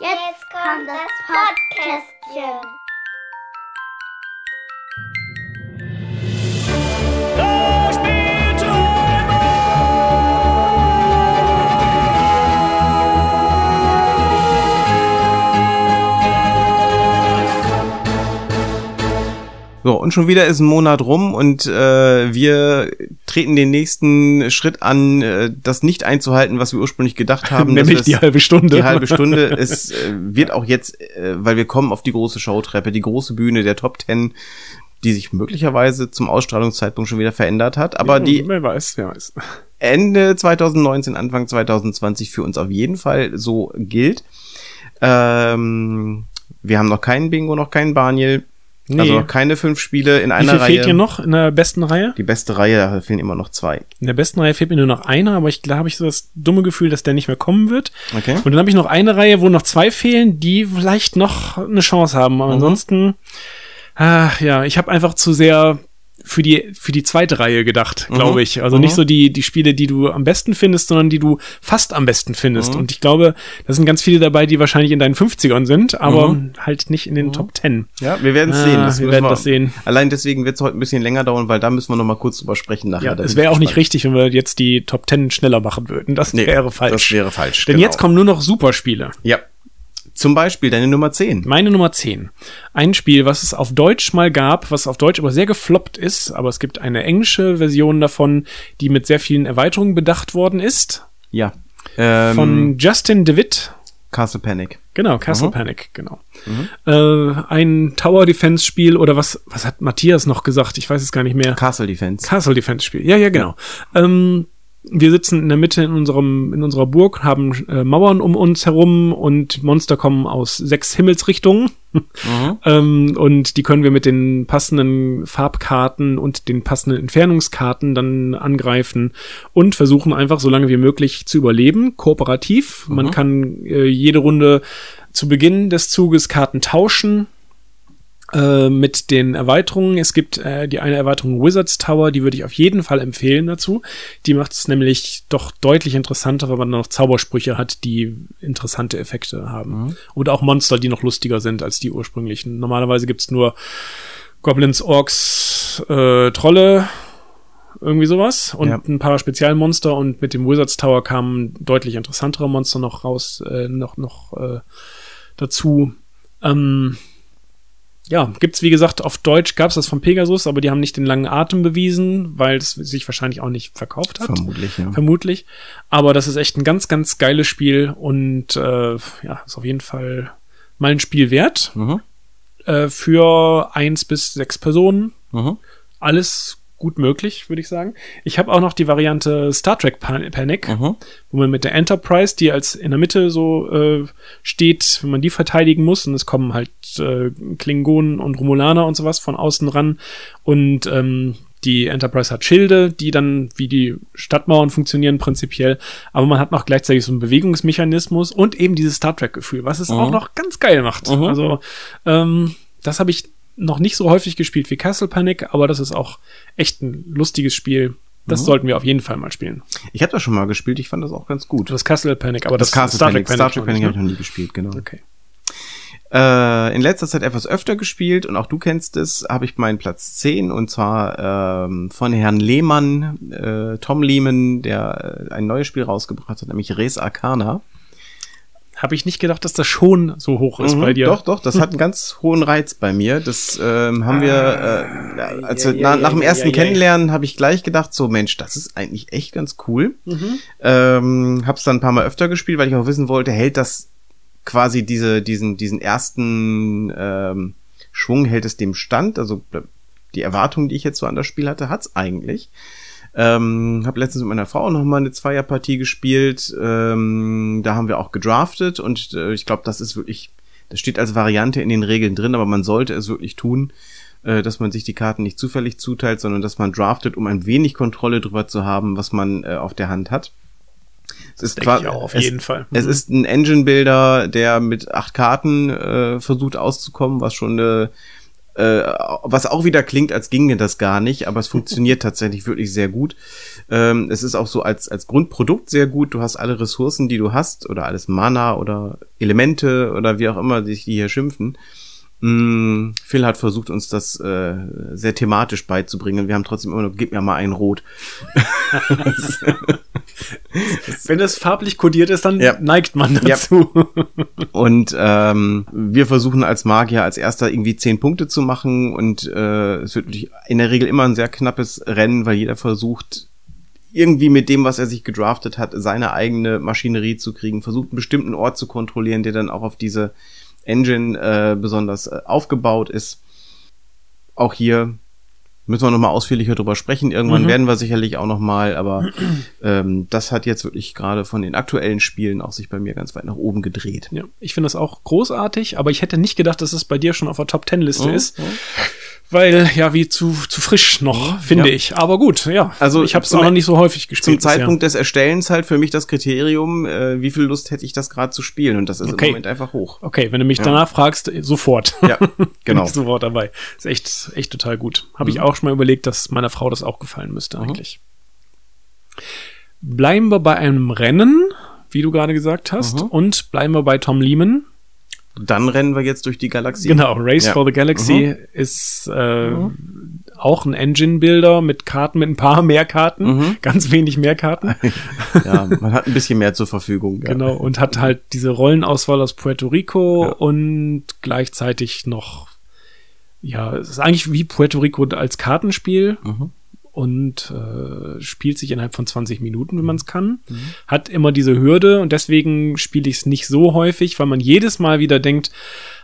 Jetzt kommt das Podcastchen. So, und schon wieder ist ein Monat rum und äh, wir treten den nächsten Schritt an, äh, das nicht einzuhalten, was wir ursprünglich gedacht haben. Nämlich die halbe Stunde. Die halbe Stunde. es äh, wird auch jetzt, äh, weil wir kommen auf die große Showtreppe, die große Bühne der Top Ten, die sich möglicherweise zum Ausstrahlungszeitpunkt schon wieder verändert hat. Aber Ja, die Wer weiß, wer weiß. Ende 2019, Anfang 2020 für uns auf jeden Fall so gilt. Ähm, wir haben noch keinen Bingo, noch keinen Baniel. Nee. Also keine fünf Spiele in Wie einer viel Reihe. fehlt dir noch in der besten Reihe? Die beste Reihe, da fehlen immer noch zwei. In der besten Reihe fehlt mir nur noch einer, aber ich glaube, ich so das dumme Gefühl, dass der nicht mehr kommen wird. Okay. Und dann habe ich noch eine Reihe, wo noch zwei fehlen, die vielleicht noch eine Chance haben. Aber ansonsten, ach, ja, ich habe einfach zu sehr für die für die zweite Reihe gedacht, glaube Mhm. ich. Also Mhm. nicht so die die Spiele, die du am besten findest, sondern die du fast am besten findest. Und ich glaube, da sind ganz viele dabei, die wahrscheinlich in deinen 50ern sind, aber halt nicht in den Top 10. Ja, wir werden es Ah, sehen. Das wir werden das sehen. Allein deswegen wird es heute ein bisschen länger dauern, weil da müssen wir noch mal kurz drüber sprechen nachher. Ja, es wäre auch nicht richtig, wenn wir jetzt die Top 10 schneller machen würden. Das Nee, wäre falsch. Das wäre falsch. Denn genau. jetzt kommen nur noch Superspiele. Ja. Zum Beispiel deine Nummer 10. Meine Nummer 10. Ein Spiel, was es auf Deutsch mal gab, was auf Deutsch aber sehr gefloppt ist, aber es gibt eine englische Version davon, die mit sehr vielen Erweiterungen bedacht worden ist. Ja. Ähm, Von Justin DeWitt. Castle Panic. Genau, Castle Mhm. Panic, genau. Äh, ein Tower Defense Spiel oder was, was hat Matthias noch gesagt? Ich weiß es gar nicht mehr. Castle Defense. Castle Defense Spiel. Ja, ja, genau. Ähm, wir sitzen in der Mitte in unserem in unserer Burg, haben äh, Mauern um uns herum und Monster kommen aus sechs Himmelsrichtungen. ähm, und die können wir mit den passenden Farbkarten und den passenden Entfernungskarten dann angreifen und versuchen einfach so lange wie möglich zu überleben, kooperativ. Man kann äh, jede Runde zu Beginn des Zuges Karten tauschen äh, mit den Erweiterungen. Es gibt äh, die eine Erweiterung Wizards Tower, die würde ich auf jeden Fall empfehlen dazu. Die macht es nämlich doch deutlich interessanter, wenn man noch Zaubersprüche hat, die interessante Effekte haben. Oder auch Monster, die noch lustiger sind als die ursprünglichen. Normalerweise gibt's nur Goblins, Orks, äh, Trolle, irgendwie sowas und Ja. ein paar Spezialmonster und mit dem Wizards Tower kamen deutlich interessantere Monster noch raus, äh, noch noch äh, dazu. Ähm, ja, gibt's wie gesagt auf Deutsch gab's das von Pegasus, aber die haben nicht den langen Atem bewiesen, weil es sich wahrscheinlich auch nicht verkauft hat. Vermutlich, ja. Vermutlich. Aber das ist echt ein ganz, ganz geiles Spiel und äh, ja, ist auf jeden Fall mal ein Spiel wert. Mhm. Äh, für eins bis sechs Personen. Mhm. Alles gut möglich, würde ich sagen. Ich habe auch noch die Variante Star Trek Pan Panic, Mhm. wo man mit der Enterprise, die als in der Mitte so äh, steht, wenn man die verteidigen muss, und es kommen halt äh, Klingonen und Romulaner und sowas von außen ran und ähm, die Enterprise hat Schilde, die dann wie die Stadtmauern funktionieren prinzipiell, aber man hat noch gleichzeitig so einen Bewegungsmechanismus und eben dieses Star Trek-Gefühl, was es auch noch ganz geil macht. Mhm. Also ähm, das habe ich noch nicht so häufig gespielt wie Castle Panic, aber das ist auch echt ein lustiges Spiel. Das sollten wir auf jeden Fall mal spielen. Ich habe das schon mal gespielt, ich fand das auch ganz gut. Das Castle Panic, aber das, Das Castle Star Panic, Trek Star Trek Panic nicht, habe ich ne? noch nie gespielt, genau. Okay. Äh, in letzter Zeit etwas öfter gespielt und auch du kennst es, habe ich meinen Platz 10 und zwar ähm, von Herrn Lehmann, äh, Tom Lehman, der äh, ein neues Spiel rausgebracht hat, nämlich Res Arcana. Habe ich nicht gedacht, dass das schon so hoch ist Mhm, bei dir. Doch, doch, das hat einen ganz hohen Reiz bei mir. Das ähm, haben wir, äh, also Ah, ja, na, ja, nach dem ja, ersten ja, ja. Kennenlernen habe ich gleich gedacht, so Mensch, das ist eigentlich echt ganz cool. Mhm. Ähm, hab's dann ein paar Mal öfter gespielt, weil ich auch wissen wollte, hält das quasi diese, diesen, diesen ersten ähm, Schwung, hält es dem Stand? Also die Erwartung, die ich jetzt so an das Spiel hatte, hat's eigentlich. Ähm, habe letztens mit meiner Frau noch mal eine Zweierpartie gespielt. Ähm, da haben wir auch gedraftet und äh, ich glaube, das ist wirklich, das steht als Variante in den Regeln drin, aber man sollte es wirklich tun, äh, dass man sich die Karten nicht zufällig zuteilt, sondern dass man draftet, um ein wenig Kontrolle drüber zu haben, was man äh, auf der Hand hat. Es ist denke qua- ich auch, auf es, jeden Fall. Es Mhm. ist ein Engine-Builder, der mit acht Karten äh, versucht auszukommen, was schon eine Äh, was auch wieder klingt, als ginge das gar nicht, aber es funktioniert tatsächlich wirklich sehr gut. Ähm, es ist auch so als, als Grundprodukt sehr gut. Du hast alle Ressourcen, die du hast, oder alles Mana oder Elemente oder wie auch immer sich die hier schimpfen. Mm, Phil hat versucht, uns das äh, sehr thematisch beizubringen. Wir haben trotzdem immer noch, gib mir mal ein Rot. Wenn es farblich kodiert ist, dann Ja. neigt man dazu. Und ähm, wir versuchen als Magier als erster irgendwie zehn Punkte zu machen und äh, es wird natürlich in der Regel immer ein sehr knappes Rennen, weil jeder versucht irgendwie mit dem, was er sich gedraftet hat, seine eigene Maschinerie zu kriegen, versucht einen bestimmten Ort zu kontrollieren, der dann auch auf diese Engine äh, besonders äh, aufgebaut ist. Auch hier müssen wir nochmal ausführlicher drüber sprechen. Irgendwann Mhm. werden wir sicherlich auch nochmal, aber ähm, das hat jetzt wirklich gerade von den aktuellen Spielen auch sich bei mir ganz weit nach oben gedreht. Ja, ich finde das auch großartig, aber ich hätte nicht gedacht, dass es bei dir schon auf der Top Ten Liste Mhm. Weil, ja, wie zu, zu frisch noch, finde Ja. ich. Aber gut, ja. Also ich habe es noch nicht so häufig gespielt. Zum Zeitpunkt des Erstellens halt für mich das Kriterium, äh, wie viel Lust hätte ich das gerade zu spielen und das ist Okay. im Moment einfach hoch. Bisher. Okay, wenn du mich Ja. danach fragst, äh, sofort. Ja, genau. sofort dabei. Ist echt, echt total gut. Habe Mhm. ich auch schon mal überlegt, dass meiner Frau das auch gefallen müsste, eigentlich. Bleiben wir bei einem Rennen, wie du gerade gesagt hast, Mhm. und bleiben wir bei Tom Lehman. Dann rennen wir jetzt durch die Galaxie. Genau, Race Ja. for the Galaxy ist äh, auch ein Engine-Builder mit Karten, mit ein paar mehr Karten, Mhm. ganz wenig mehr Karten. Ja, man hat ein bisschen mehr zur Verfügung. Ja. Genau, und hat halt diese Rollenauswahl aus Puerto Rico Ja. und gleichzeitig noch, ja, es ist eigentlich wie Puerto Rico als Kartenspiel Mhm. Und äh, spielt sich innerhalb von 20 Minuten, wenn man es kann. Mhm. Hat immer diese Hürde und deswegen spiele ich es nicht so häufig, weil man jedes Mal wieder denkt,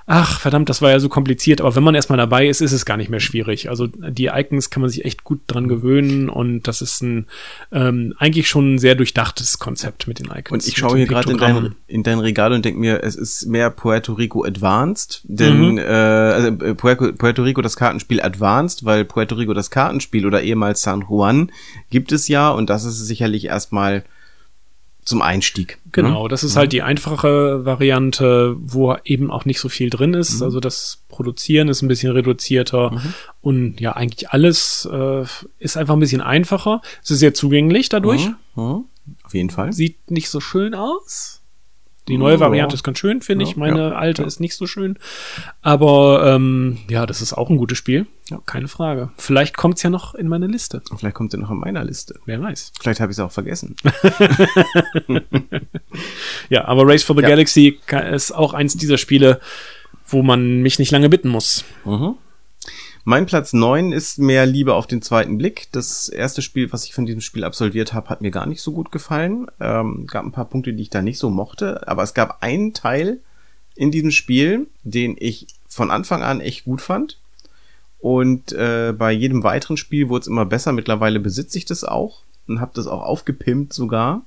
ach verdammt, das war ja so kompliziert, aber wenn man erstmal dabei ist, ist es gar nicht mehr schwierig. Also die Icons kann man sich echt gut dran gewöhnen und das ist ein ähm, eigentlich schon ein sehr durchdachtes Konzept mit den Icons. Und ich schaue hier gerade in dein, in dein Regal und denke mir, es ist mehr Puerto Rico Advanced, denn Mhm. äh, also äh, Puerto, Puerto Rico das Kartenspiel Advanced, weil Puerto Rico das Kartenspiel oder ehemals San Juan gibt es ja und das ist sicherlich erstmal zum Einstieg. Genau, ne? das ist halt die einfache Variante, wo eben auch nicht so viel drin ist. Also das Produzieren ist ein bisschen reduzierter und ja, eigentlich alles äh, ist einfach ein bisschen einfacher. Es ist sehr zugänglich dadurch. Mhm. Mhm. Auf jeden Fall. Sieht nicht so schön aus. Die neue Ja. Variante ist ganz schön, finde Ja, ich. Meine ja, alte ja. ist nicht so schön. Aber ähm, ja, das ist auch ein gutes Spiel. Ja. Keine Frage. Vielleicht kommt's ja noch in meine Liste. Und Vielleicht kommt er noch in meiner Liste. Wer weiß. Vielleicht habe ich es auch vergessen. Ja, aber Race for the Ja. Galaxy ist auch eins dieser Spiele, wo man mich nicht lange bitten muss. Mhm. Mein Platz 9 ist mehr Liebe auf den zweiten Blick. Das erste Spiel, was ich von diesem Spiel absolviert habe, hat mir gar nicht so gut gefallen. Ähm, gab ein paar Punkte, die ich da nicht so mochte, aber es gab einen Teil in diesem Spiel, den ich von Anfang an echt gut fand. Und äh, bei jedem weiteren Spiel wurde es immer besser. Mittlerweile besitze ich das auch und habe das auch aufgepimpt sogar,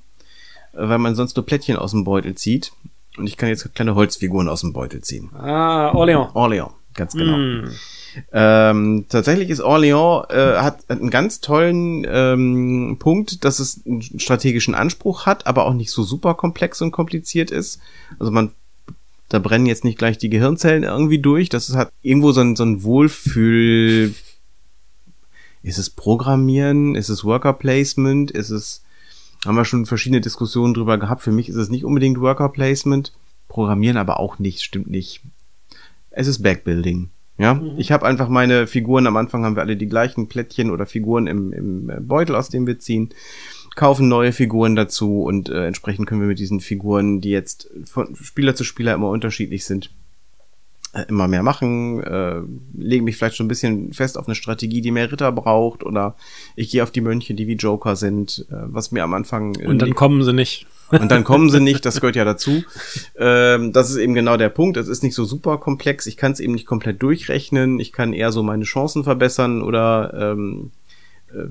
weil man sonst nur Plättchen aus dem Beutel zieht. Und ich kann jetzt kleine Holzfiguren aus dem Beutel ziehen. Ah, Orléans. Orléans, ganz genau. Mm. Ähm, tatsächlich ist Orléans äh, hat einen ganz tollen ähm, Punkt, dass es einen strategischen Anspruch hat, aber auch nicht so super komplex und kompliziert ist. Also man da brennen jetzt nicht gleich die Gehirnzellen irgendwie durch. Das hat irgendwo so ein, so ein Wohlfühl. Ist es Programmieren? Ist es Worker Placement? Ist es haben wir schon verschiedene Diskussionen drüber gehabt. Für mich ist es nicht unbedingt Worker Placement. Programmieren aber auch nicht, stimmt nicht. Es ist Backbuilding. Ja, ich habe einfach meine Figuren, am Anfang haben wir alle die gleichen Plättchen oder Figuren im, im äh, Beutel, aus dem wir ziehen, kaufen neue Figuren dazu und äh, entsprechend können wir mit diesen Figuren, die jetzt von Spieler zu Spieler immer unterschiedlich sind, äh, immer mehr machen, äh, lege mich vielleicht schon ein bisschen fest auf eine Strategie, die mehr Ritter braucht oder ich gehe auf die Mönche, die wie Joker sind, äh, was mir am Anfang Und dann kommen sie nicht. Und dann kommen sie nicht, das gehört ja dazu. Ähm, das ist eben genau der Punkt. Es ist nicht so super komplex. Ich kann es eben nicht komplett durchrechnen. Ich kann eher so meine Chancen verbessern oder ähm, äh,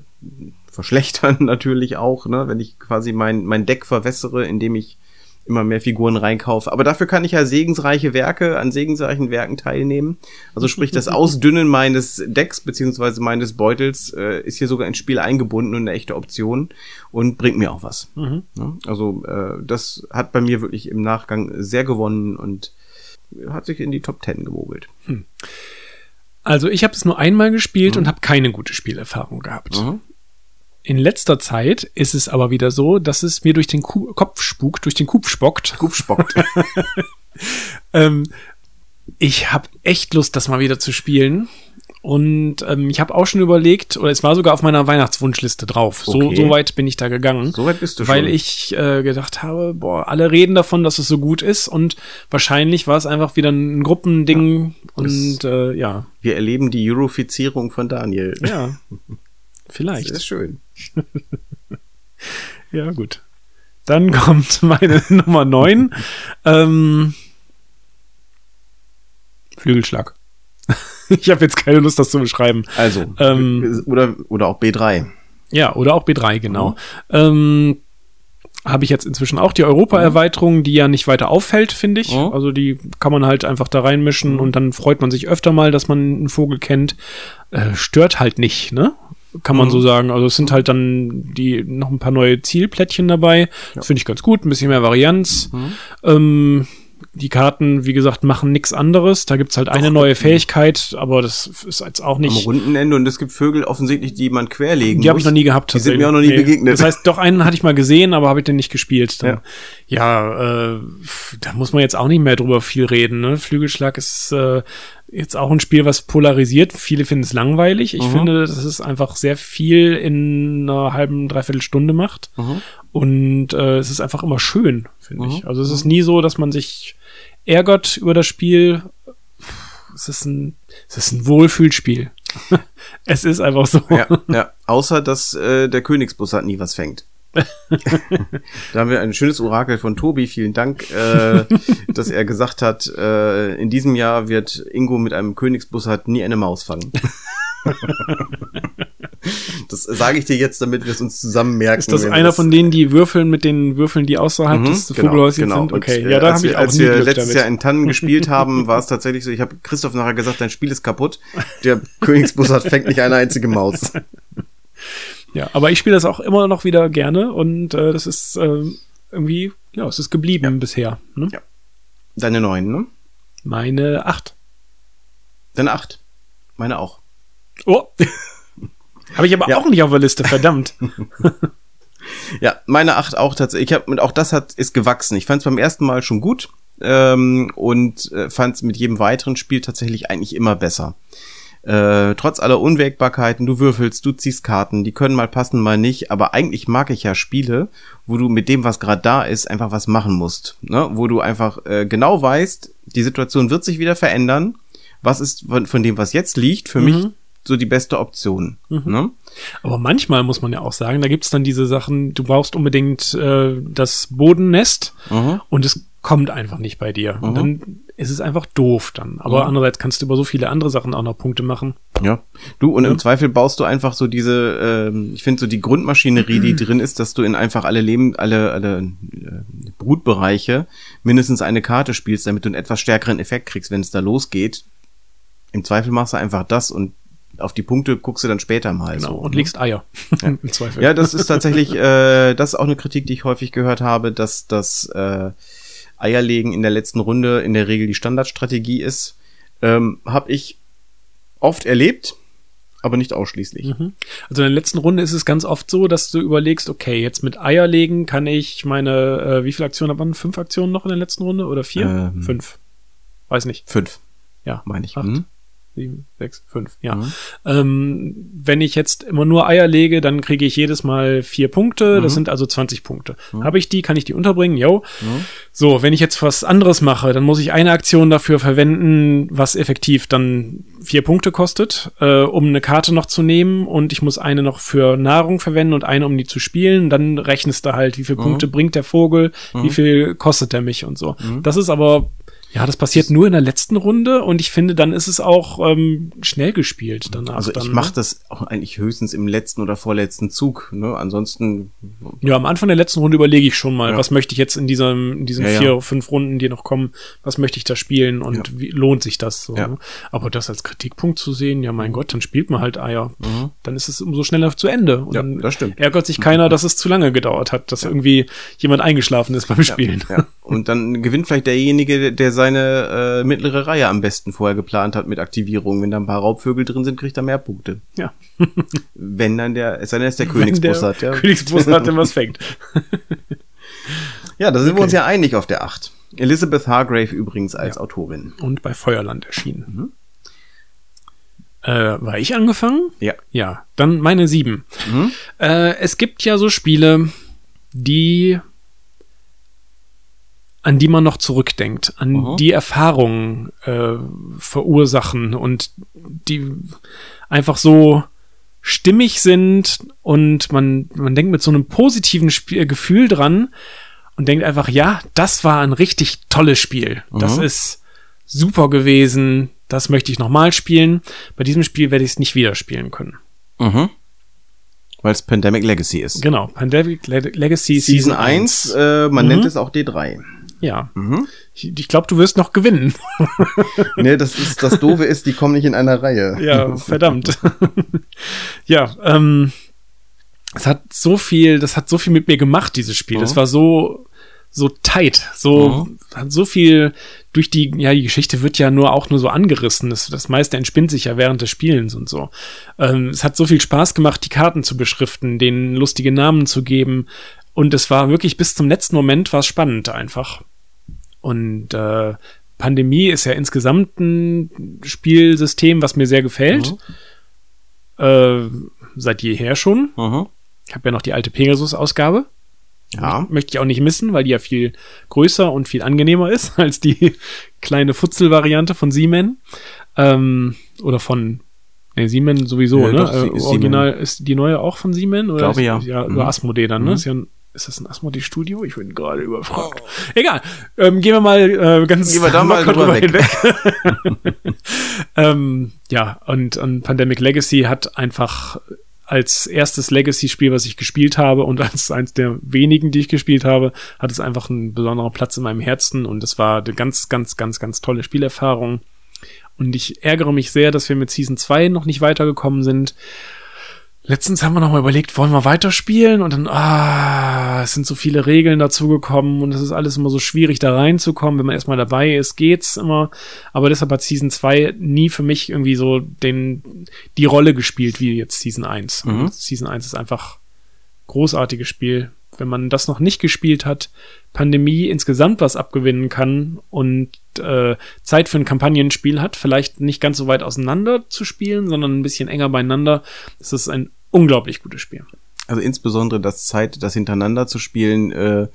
verschlechtern natürlich auch, ne? wenn ich quasi mein, mein Deck verwässere, indem ich immer mehr Figuren reinkaufe. Aber dafür kann ich ja segensreiche Werke, an segensreichen Werken teilnehmen. Also sprich, das Ausdünnen meines Decks beziehungsweise meines Beutels äh, ist hier sogar ins Spiel eingebunden und eine echte Option und bringt mir auch was. Mhm. Ja, also äh, das hat bei mir wirklich im Nachgang sehr gewonnen und hat sich in die Top 10 gemogelt. Also ich habe es nur einmal gespielt Mhm. und habe keine gute Spielerfahrung gehabt. In letzter Zeit ist es aber wieder so, dass es mir durch den Ku Kopf spukt, durch den Kupf spockt. Kupf spockt. Ähm, ich habe echt Lust, das mal wieder zu spielen. Und ähm, ich habe auch schon überlegt, oder es war sogar auf meiner Weihnachtswunschliste drauf. So, Okay. so weit bin ich da gegangen. So weit bist du weil schon. ich äh, gedacht habe, boah, alle reden davon, dass es so gut ist und wahrscheinlich war es einfach wieder ein Gruppending und äh, ja, Wir erleben die Eurofizierung von Daniel. ja, Das vielleicht. ist schön. Ja, gut. Dann kommt meine Nummer 9. ähm, Flügelschlag. ich habe jetzt keine Lust, das zu beschreiben. Also, Ähm, oder, oder auch B3. Ja, oder auch B3, genau. Ähm, habe ich jetzt inzwischen auch die Europa-Erweiterung, die ja nicht weiter auffällt, finde ich. Mhm. Also die kann man halt einfach da reinmischen und dann freut man sich öfter mal, dass man einen Vogel kennt. Äh, stört halt nicht, ne? Kann man Mhm. so sagen. Also es sind halt dann die noch ein paar neue Zielplättchen dabei. Das finde ich ganz gut, ein bisschen mehr Varianz. Mhm. Ähm, die Karten, wie gesagt, machen nichts anderes. Da gibt's halt eine neue Fähigkeit, aber das ist jetzt auch Am nicht. Rundenende und es gibt Vögel offensichtlich, die man querlegen Die habe ich noch nie gehabt. Die sind mir auch noch nie begegnet. Das heißt, doch einen hatte ich mal gesehen, aber habe ich den nicht gespielt. Dann, Ja. ja, äh, da muss man jetzt auch nicht mehr drüber viel reden. Ne? Flügelschlag ist äh, jetzt auch ein Spiel, was polarisiert. Viele finden es langweilig. Ich Mhm. finde, dass es einfach sehr viel in einer halben, dreiviertel Stunde macht. Mhm. Und äh, es ist einfach immer schön, finde Mhm. ich. Also es ist nie so, dass man sich ärgert über das Spiel. Es ist ein, es ist ein Wohlfühlspiel. es ist einfach so. Ja, ja. Außer, dass äh, der Königsbus hat nie was fängt. da haben wir ein schönes Orakel von Tobi. Vielen Dank, äh, dass er gesagt hat, äh, in diesem Jahr wird Ingo mit einem Königsbus nie eine Maus fangen. das sage ich dir jetzt, damit wir es uns zusammen merken. Ist das einer wir von denen, die würfeln mit den Würfeln, die außerhalb Mhm, des genau, Vogelhäuschens genau. sind? Okay, Und, äh, ja, da als habe ich auch als wir Glück letztes damit. Jahr in Tannen gespielt haben, war es tatsächlich so, ich habe Christoph nachher gesagt, dein Spiel ist kaputt. Der Königsbus hat fängt nicht eine einzige Maus. Ja, aber ich spiele das auch immer noch wieder gerne und äh, das ist äh, irgendwie, ja, es ist geblieben bisher. Ne? Ja. Deine neun, ne? Meine acht. Deine acht. Meine auch. Oh. habe ich aber Ja. auch nicht auf der Liste, verdammt. Ja, meine acht auch tatsächlich. Ich hab, und auch das hat ist gewachsen. Ich fand es beim ersten Mal schon gut ähm, und äh, fand es mit jedem weiteren Spiel tatsächlich eigentlich immer besser. Äh, trotz aller Unwägbarkeiten, du würfelst, du ziehst Karten, die können mal passen, mal nicht, aber eigentlich mag ich ja Spiele, wo du mit dem, was gerade da ist, einfach was machen musst. Ne? Wo du einfach äh, genau weißt, die Situation wird sich wieder verändern. Was ist von, von dem, was jetzt liegt, für mich so die beste Option. Ne? Aber manchmal muss man ja auch sagen, da gibt's dann diese Sachen, du brauchst unbedingt äh, das Bodennest Mhm. und es kommt einfach nicht bei dir. Und dann ist es einfach doof dann. Aber Mhm. andererseits kannst du über so viele andere Sachen auch noch Punkte machen. Ja. Du, und im Zweifel baust du einfach so diese, ähm, ich finde so die Grundmaschinerie, die drin ist, dass du in einfach alle Leben, alle, alle äh, Brutbereiche mindestens eine Karte spielst, damit du einen etwas stärkeren Effekt kriegst, wenn es da losgeht. Im Zweifel machst du einfach das und auf die Punkte guckst du dann später mal. Genau. so, und ne? legst Eier. Im Zweifel. Ja, das ist tatsächlich, äh, das ist auch eine Kritik, die ich häufig gehört habe, dass das äh, Eierlegen in der letzten Runde in der Regel die Standardstrategie ist. Ähm, Hab ich oft erlebt, aber nicht ausschließlich. Mhm. Also in der letzten Runde ist es ganz oft so, dass du überlegst, okay, jetzt mit Eier legen kann ich meine, äh, wie viele Aktionen hat man? Fünf Aktionen noch in der letzten Runde oder vier? Ähm. Fünf. Weiß nicht. Fünf, Ja. meine ich. Acht. Mhm. Sieben, sechs, fünf, ja. Mhm. Ähm, wenn ich jetzt immer nur Eier lege, dann kriege ich jedes Mal vier Punkte. Das Mhm. sind also 20 Punkte. Habe ich die, kann ich die unterbringen? Jo. Mhm. So, wenn ich jetzt was anderes mache, dann muss ich eine Aktion dafür verwenden, was effektiv dann vier Punkte kostet, äh, um eine Karte noch zu nehmen. Und ich muss eine noch für Nahrung verwenden und eine, um die zu spielen. Dann rechnest du halt, wie viele Punkte bringt der Vogel, wie viel kostet er mich und so. Das ist aber ja, das passiert nur in der letzten Runde und ich finde, dann ist es auch ähm, schnell gespielt danach. Also ich ne? mache das auch eigentlich höchstens im letzten oder vorletzten Zug. Ne? Ansonsten, Ja, am Anfang der letzten Runde überlege ich schon mal, Ja. was möchte ich jetzt in diesem, in diesen Ja, ja. vier, fünf Runden, die noch kommen, was möchte ich da spielen und wie lohnt sich das so. Ja. Ne? Aber das als Kritikpunkt zu sehen, ja mein Gott, dann spielt man halt Eier. Dann ist es umso schneller zu Ende. Und Mhm. Ja, dann das stimmt. ärgert sich keiner, dass es zu lange gedauert hat, dass irgendwie jemand eingeschlafen ist beim Spielen. Ja. Und dann gewinnt vielleicht derjenige, der seine äh, mittlere Reihe am besten vorher geplant hat mit Aktivierung. Wenn da ein paar Raubvögel drin sind, kriegt er mehr Punkte. Ja. Wenn dann der, es sei denn, es der Wenn Königsbus hat, ja. Königsbus hat, dann was fängt. Ja, da sind wir Okay. uns ja einig auf der 8. Elizabeth Hargrave übrigens als Ja. Autorin. Und bei Feuerland erschienen. Äh, war ich angefangen? Ja. Ja, dann meine sieben. Mhm. Äh, es gibt ja so Spiele, die an die man noch zurückdenkt, an Mhm. die Erfahrungen äh, verursachen und die einfach so stimmig sind und man, man denkt mit so einem positiven Spiel, Gefühl dran und denkt einfach, ja, das war ein richtig tolles Spiel. Das Mhm. ist super gewesen. Das möchte ich nochmal spielen. Bei diesem Spiel werde ich es nicht wieder spielen können. Mhm. Weil es Pandemic Legacy ist. Genau, Pandemic Le Legacy Season 1, äh, man Mhm. nennt es auch D3. Ja. Mhm. Ich, ich glaube, du wirst noch gewinnen. ne, das ist, das Doofe ist, die kommen nicht in einer Reihe. Ja, verdammt. ja, ähm, es hat so viel, das hat so viel mit mir gemacht, dieses Spiel. Mhm. Es war so, so tight, so, hat so viel durch die, ja, die Geschichte wird ja nur auch nur so angerissen. Das, das meiste entspinnt sich ja während des Spielens und so. Ähm, es hat so viel Spaß gemacht, die Karten zu beschriften, denen lustige Namen zu geben. Und es war wirklich bis zum letzten Moment war es spannend einfach. Und äh, Pandemie ist ja insgesamt ein Spielsystem, was mir sehr gefällt. Äh, seit jeher schon. Mhm. Ich habe ja noch die alte Pegasus-Ausgabe. Ja. Möchte ich auch nicht missen, weil die ja viel größer und viel angenehmer ist als die kleine Futzel-Variante von Siemens. Ähm, oder von ne, Siemens sowieso, Ja, ne? doch, äh, ist Original ist die neue auch von Siemens? Oder Glaube ist, ja. Ja, Mhm. über Asmodee dann, ne? Mhm. Ist, ja ein, ist das ein Asmodee-Studio? Ich bin gerade überfragt. Egal. Ähm, gehen wir mal äh, ganz Gehen wir da mal drüber hinweg. ähm, ja, und, und Pandemic Legacy hat einfach als erstes Legacy-Spiel, was ich gespielt habe und als eins der wenigen, die ich gespielt habe, hat es einfach einen besonderen Platz in meinem Herzen und es war eine ganz, ganz, ganz, ganz tolle Spielerfahrung. Und ich ärgere mich sehr, dass wir mit Season 2 noch nicht weitergekommen sind. Letztens haben wir noch mal überlegt, wollen wir weiterspielen? Und dann, ah, es sind so viele Regeln dazugekommen und es ist alles immer so schwierig, da reinzukommen. Wenn man erstmal dabei ist, geht's immer. Aber deshalb hat Season 2 nie für mich irgendwie so den, die Rolle gespielt wie jetzt Season 1. Mhm. Season 1 ist einfach großartiges Spiel. Wenn man das noch nicht gespielt hat, Pandemie insgesamt was abgewinnen kann und äh, Zeit für ein Kampagnenspiel hat, vielleicht nicht ganz so weit auseinander zu spielen, sondern ein bisschen enger beieinander, das ist ein unglaublich gutes Spiel. Also insbesondere das Zeit, das hintereinander zu spielen, äh,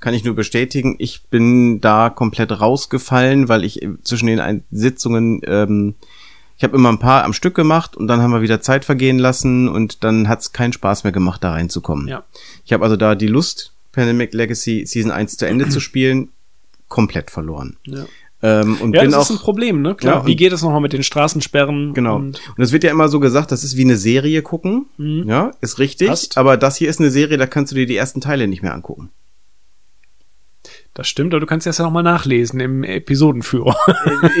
kann ich nur bestätigen. Ich bin da komplett rausgefallen, weil ich zwischen den Sitzungen, ähm, ich habe immer ein paar am Stück gemacht und dann haben wir wieder Zeit vergehen lassen und dann hat es keinen Spaß mehr gemacht, da reinzukommen. Ja. Ich habe also da die Lust, Pandemic Legacy Season 1 zu Ende zu spielen, komplett verloren. Ja. Ähm, und Ja, bin das auch ist ein Problem, ne? Klar. Ja, Wie geht es nochmal mit den Straßensperren? Genau. Und, Und es wird ja immer so gesagt, das ist wie eine Serie gucken. Mhm. Ja, ist richtig. Passt. Aber das hier ist eine Serie, da kannst du dir die ersten Teile nicht mehr angucken. Das stimmt, aber du kannst das ja nochmal nachlesen im Episodenführer.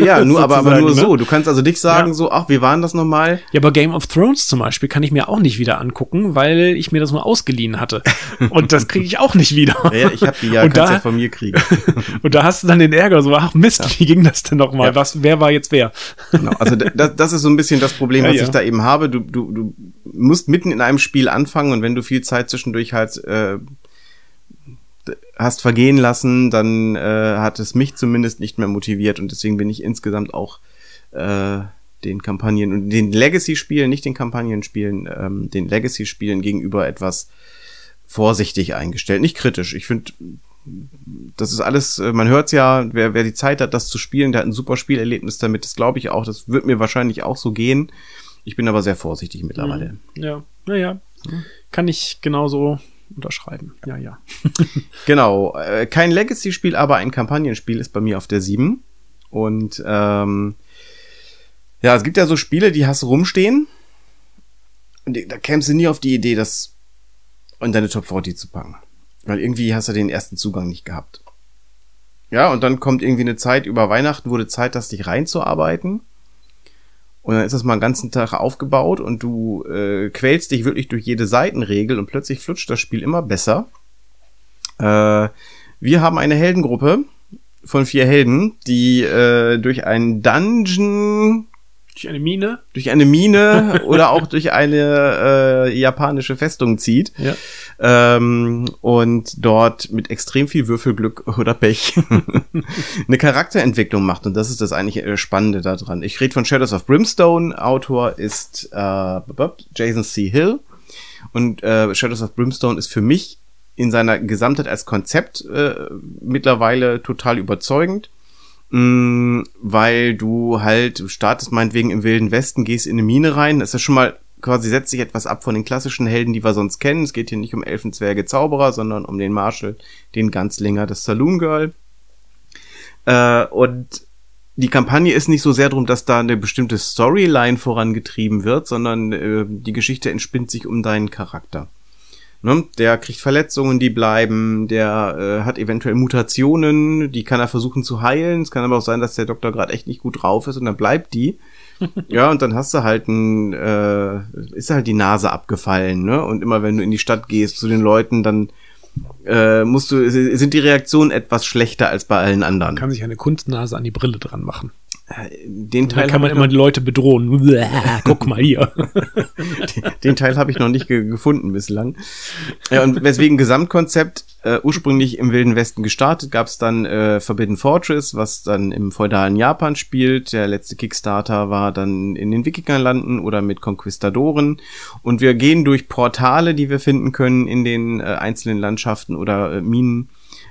Ja, nur, aber, aber nur ne? so. Du kannst also nicht sagen Ja. so, ach, wie waren das nochmal? Ja, aber Game of Thrones zum Beispiel kann ich mir auch nicht wieder angucken, weil ich mir das nur ausgeliehen hatte. Und das kriege ich auch nicht wieder. Ja, ja, ich habe die ja, Und kannst da- ja von mir kriegen. Und da hast du dann den Ärger, so, ach Mist, wie ging das denn nochmal? Ja. Was, wer war jetzt wer? Genau. Also das, das ist so ein bisschen das Problem, Ja, was ja. ich da eben habe. Du, du, du musst mitten in einem Spiel anfangen und wenn du viel Zeit zwischendurch halt äh, hast vergehen lassen, dann äh, hat es mich zumindest nicht mehr motiviert und deswegen bin ich insgesamt auch äh, den Kampagnen und den Legacy-Spielen, nicht den Kampagnenspielen, ähm, den Legacy-Spielen gegenüber etwas vorsichtig eingestellt. Nicht kritisch. Ich finde, das ist alles, äh, man hört's ja, wer, wer die Zeit hat, das zu spielen, der hat ein super Spielerlebnis damit, das glaube ich auch. Das wird mir wahrscheinlich auch so gehen. Ich bin aber sehr vorsichtig mittlerweile. Ja, naja, kann ich genauso unterschreiben. Ja, ja. Genau, äh, kein Legacy-Spiel, aber ein Kampagnenspiel ist bei mir auf der 7. Und ähm, ja, es gibt ja so Spiele, die hast rumstehen. Und da kämst du nie auf die Idee, das in deine Top 40 zu packen. Weil irgendwie hast du den ersten Zugang nicht gehabt. Ja, und dann kommt irgendwie eine Zeit über Weihnachten, wurde Zeit, das dich reinzuarbeiten. Und dann ist das mal einen ganzen Tag aufgebaut und du äh, quälst dich wirklich durch jede Seitenregel und plötzlich flutscht das Spiel immer besser. Äh, wir haben eine Heldengruppe von vier Helden, die äh, durch einen Dungeon Durch eine Mine. durch eine Mine oder auch durch eine äh, japanische Festung zieht Ja. ähm, und dort mit extrem viel Würfelglück oder Pech eine Charakterentwicklung macht. Und das ist das eigentlich äh, Spannende daran. Ich rede von Shadows of Brimstone. Autor ist äh, Jason C. Hill. Und äh, Shadows of Brimstone ist für mich in seiner Gesamtheit als Konzept äh, mittlerweile total überzeugend. Mm, weil du halt, startest meinetwegen im Wilden Westen, gehst in eine Mine rein, das ist schon mal quasi setzt sich etwas ab von den klassischen Helden, die wir sonst kennen. Es geht hier nicht um Elfenzwerge Zauberer, sondern um den Marshall, den Ganzlinger, das Saloon Girl. Äh, und die Kampagne ist nicht so sehr darum, dass da eine bestimmte Storyline vorangetrieben wird, sondern äh, die Geschichte entspinnt sich um deinen Charakter. Ne? Der kriegt Verletzungen, die bleiben, der äh, hat eventuell Mutationen, die kann er versuchen zu heilen. Es kann aber auch sein, dass der Doktor gerade echt nicht gut drauf ist und dann bleibt die. ja, und dann hast du halt ein, äh, ist halt die Nase abgefallen, ne? Und immer wenn du in die Stadt gehst zu den Leuten, dann äh, musst du, sind die Reaktionen etwas schlechter als bei allen anderen. Kann sich eine Kunstnase an die Brille dran machen. Den Da Teil kann man immer die Leute bedrohen. Guck mal hier. noch, den Teil habe ich noch nicht ge gefunden bislang. Ja, und weswegen Gesamtkonzept äh, ursprünglich im Wilden Westen gestartet, gab es dann äh, Forbidden Fortress, was dann im feudalen Japan spielt. Der letzte Kickstarter war dann in den Wikingerlanden oder mit Konquistadoren. Und wir gehen durch Portale, die wir finden können in den äh, einzelnen Landschaften oder äh, Minen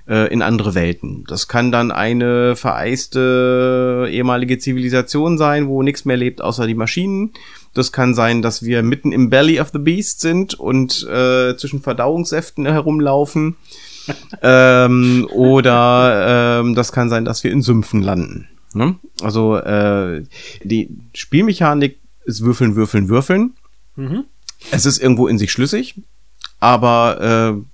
äh, in andere Welten. Das kann dann eine vereiste ehemalige Zivilisation sein, wo nichts mehr lebt außer die Maschinen. Das kann sein, dass wir mitten im Belly of the Beast sind und äh, zwischen Verdauungssäften herumlaufen. ähm, oder ähm, das kann sein, dass wir in Sümpfen landen. Ne? Also äh, die Spielmechanik ist Würfeln, Würfeln, Würfeln. Mhm. Es ist irgendwo in sich schlüssig, aber äh,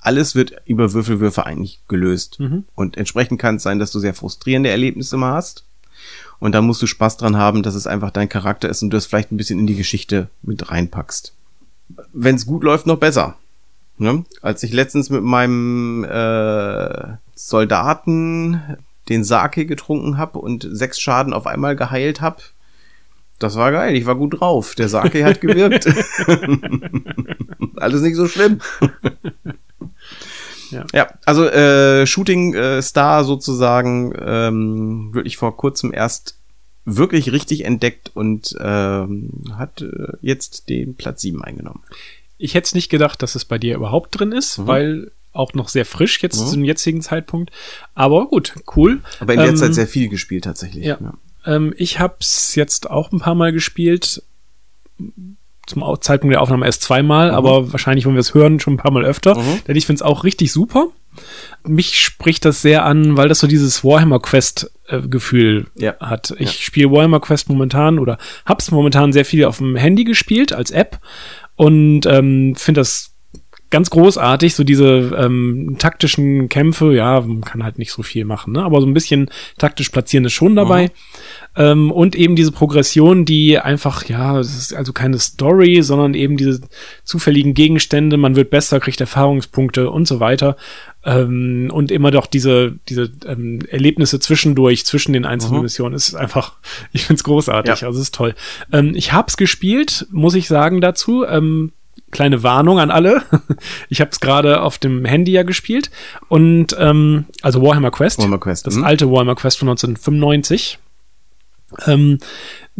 alles wird über Würfelwürfe eigentlich gelöst. Mhm. Und entsprechend kann es sein, dass du sehr frustrierende Erlebnisse mal hast. Und da musst du Spaß dran haben, dass es einfach dein Charakter ist und du das vielleicht ein bisschen in die Geschichte mit reinpackst. Wenn es gut läuft, noch besser. Ne? Als ich letztens mit meinem äh, Soldaten den Sake getrunken habe und sechs Schaden auf einmal geheilt habe, das war geil, ich war gut drauf. Der Sake hat gewirkt. Alles nicht so schlimm. Ja. Ja, also äh, Shooting äh, Star sozusagen ähm, wirklich vor kurzem erst wirklich richtig entdeckt und ähm, hat äh, jetzt den Platz 7 eingenommen. Ich hätte es nicht gedacht, dass es bei dir überhaupt drin ist, Mhm. weil auch noch sehr frisch jetzt Mhm. zum jetzigen Zeitpunkt. Aber gut, cool. Aber in der Ähm, Zeit sehr viel gespielt tatsächlich. ja. Ähm, ich habe es jetzt auch ein paar Mal gespielt. Zum Zeitpunkt der Aufnahme erst zweimal, aber wahrscheinlich, wenn wir es hören, schon ein paar Mal öfter. Mhm. Denn ich finde es auch richtig super. Mich spricht das sehr an, weil das so dieses Warhammer Quest äh, Gefühl Ja. hat. Ich spiele Warhammer Quest momentan oder hab's momentan sehr viel auf dem Handy gespielt als App und ähm, finde das ganz großartig, so diese ähm, taktischen Kämpfe, ja, man kann halt nicht so viel machen, ne? aber so ein bisschen taktisch platzieren ist schon dabei. Ähm, und eben diese Progression, die einfach, ja, es ist also keine Story, sondern eben diese zufälligen Gegenstände, man wird besser, kriegt Erfahrungspunkte und so weiter. Ähm, und immer doch diese, diese ähm, Erlebnisse zwischendurch, zwischen den einzelnen Mhm. Missionen, ist einfach, ich find's großartig, Ja. also es ist toll. Ähm, ich hab's gespielt, muss ich sagen dazu. Ähm, kleine Warnung an alle. Ich habe es gerade auf dem Handy ja gespielt und ähm, also Warhammer Quest, Warhammer Quest, das mhm. alte Warhammer Quest von 1995. Ähm,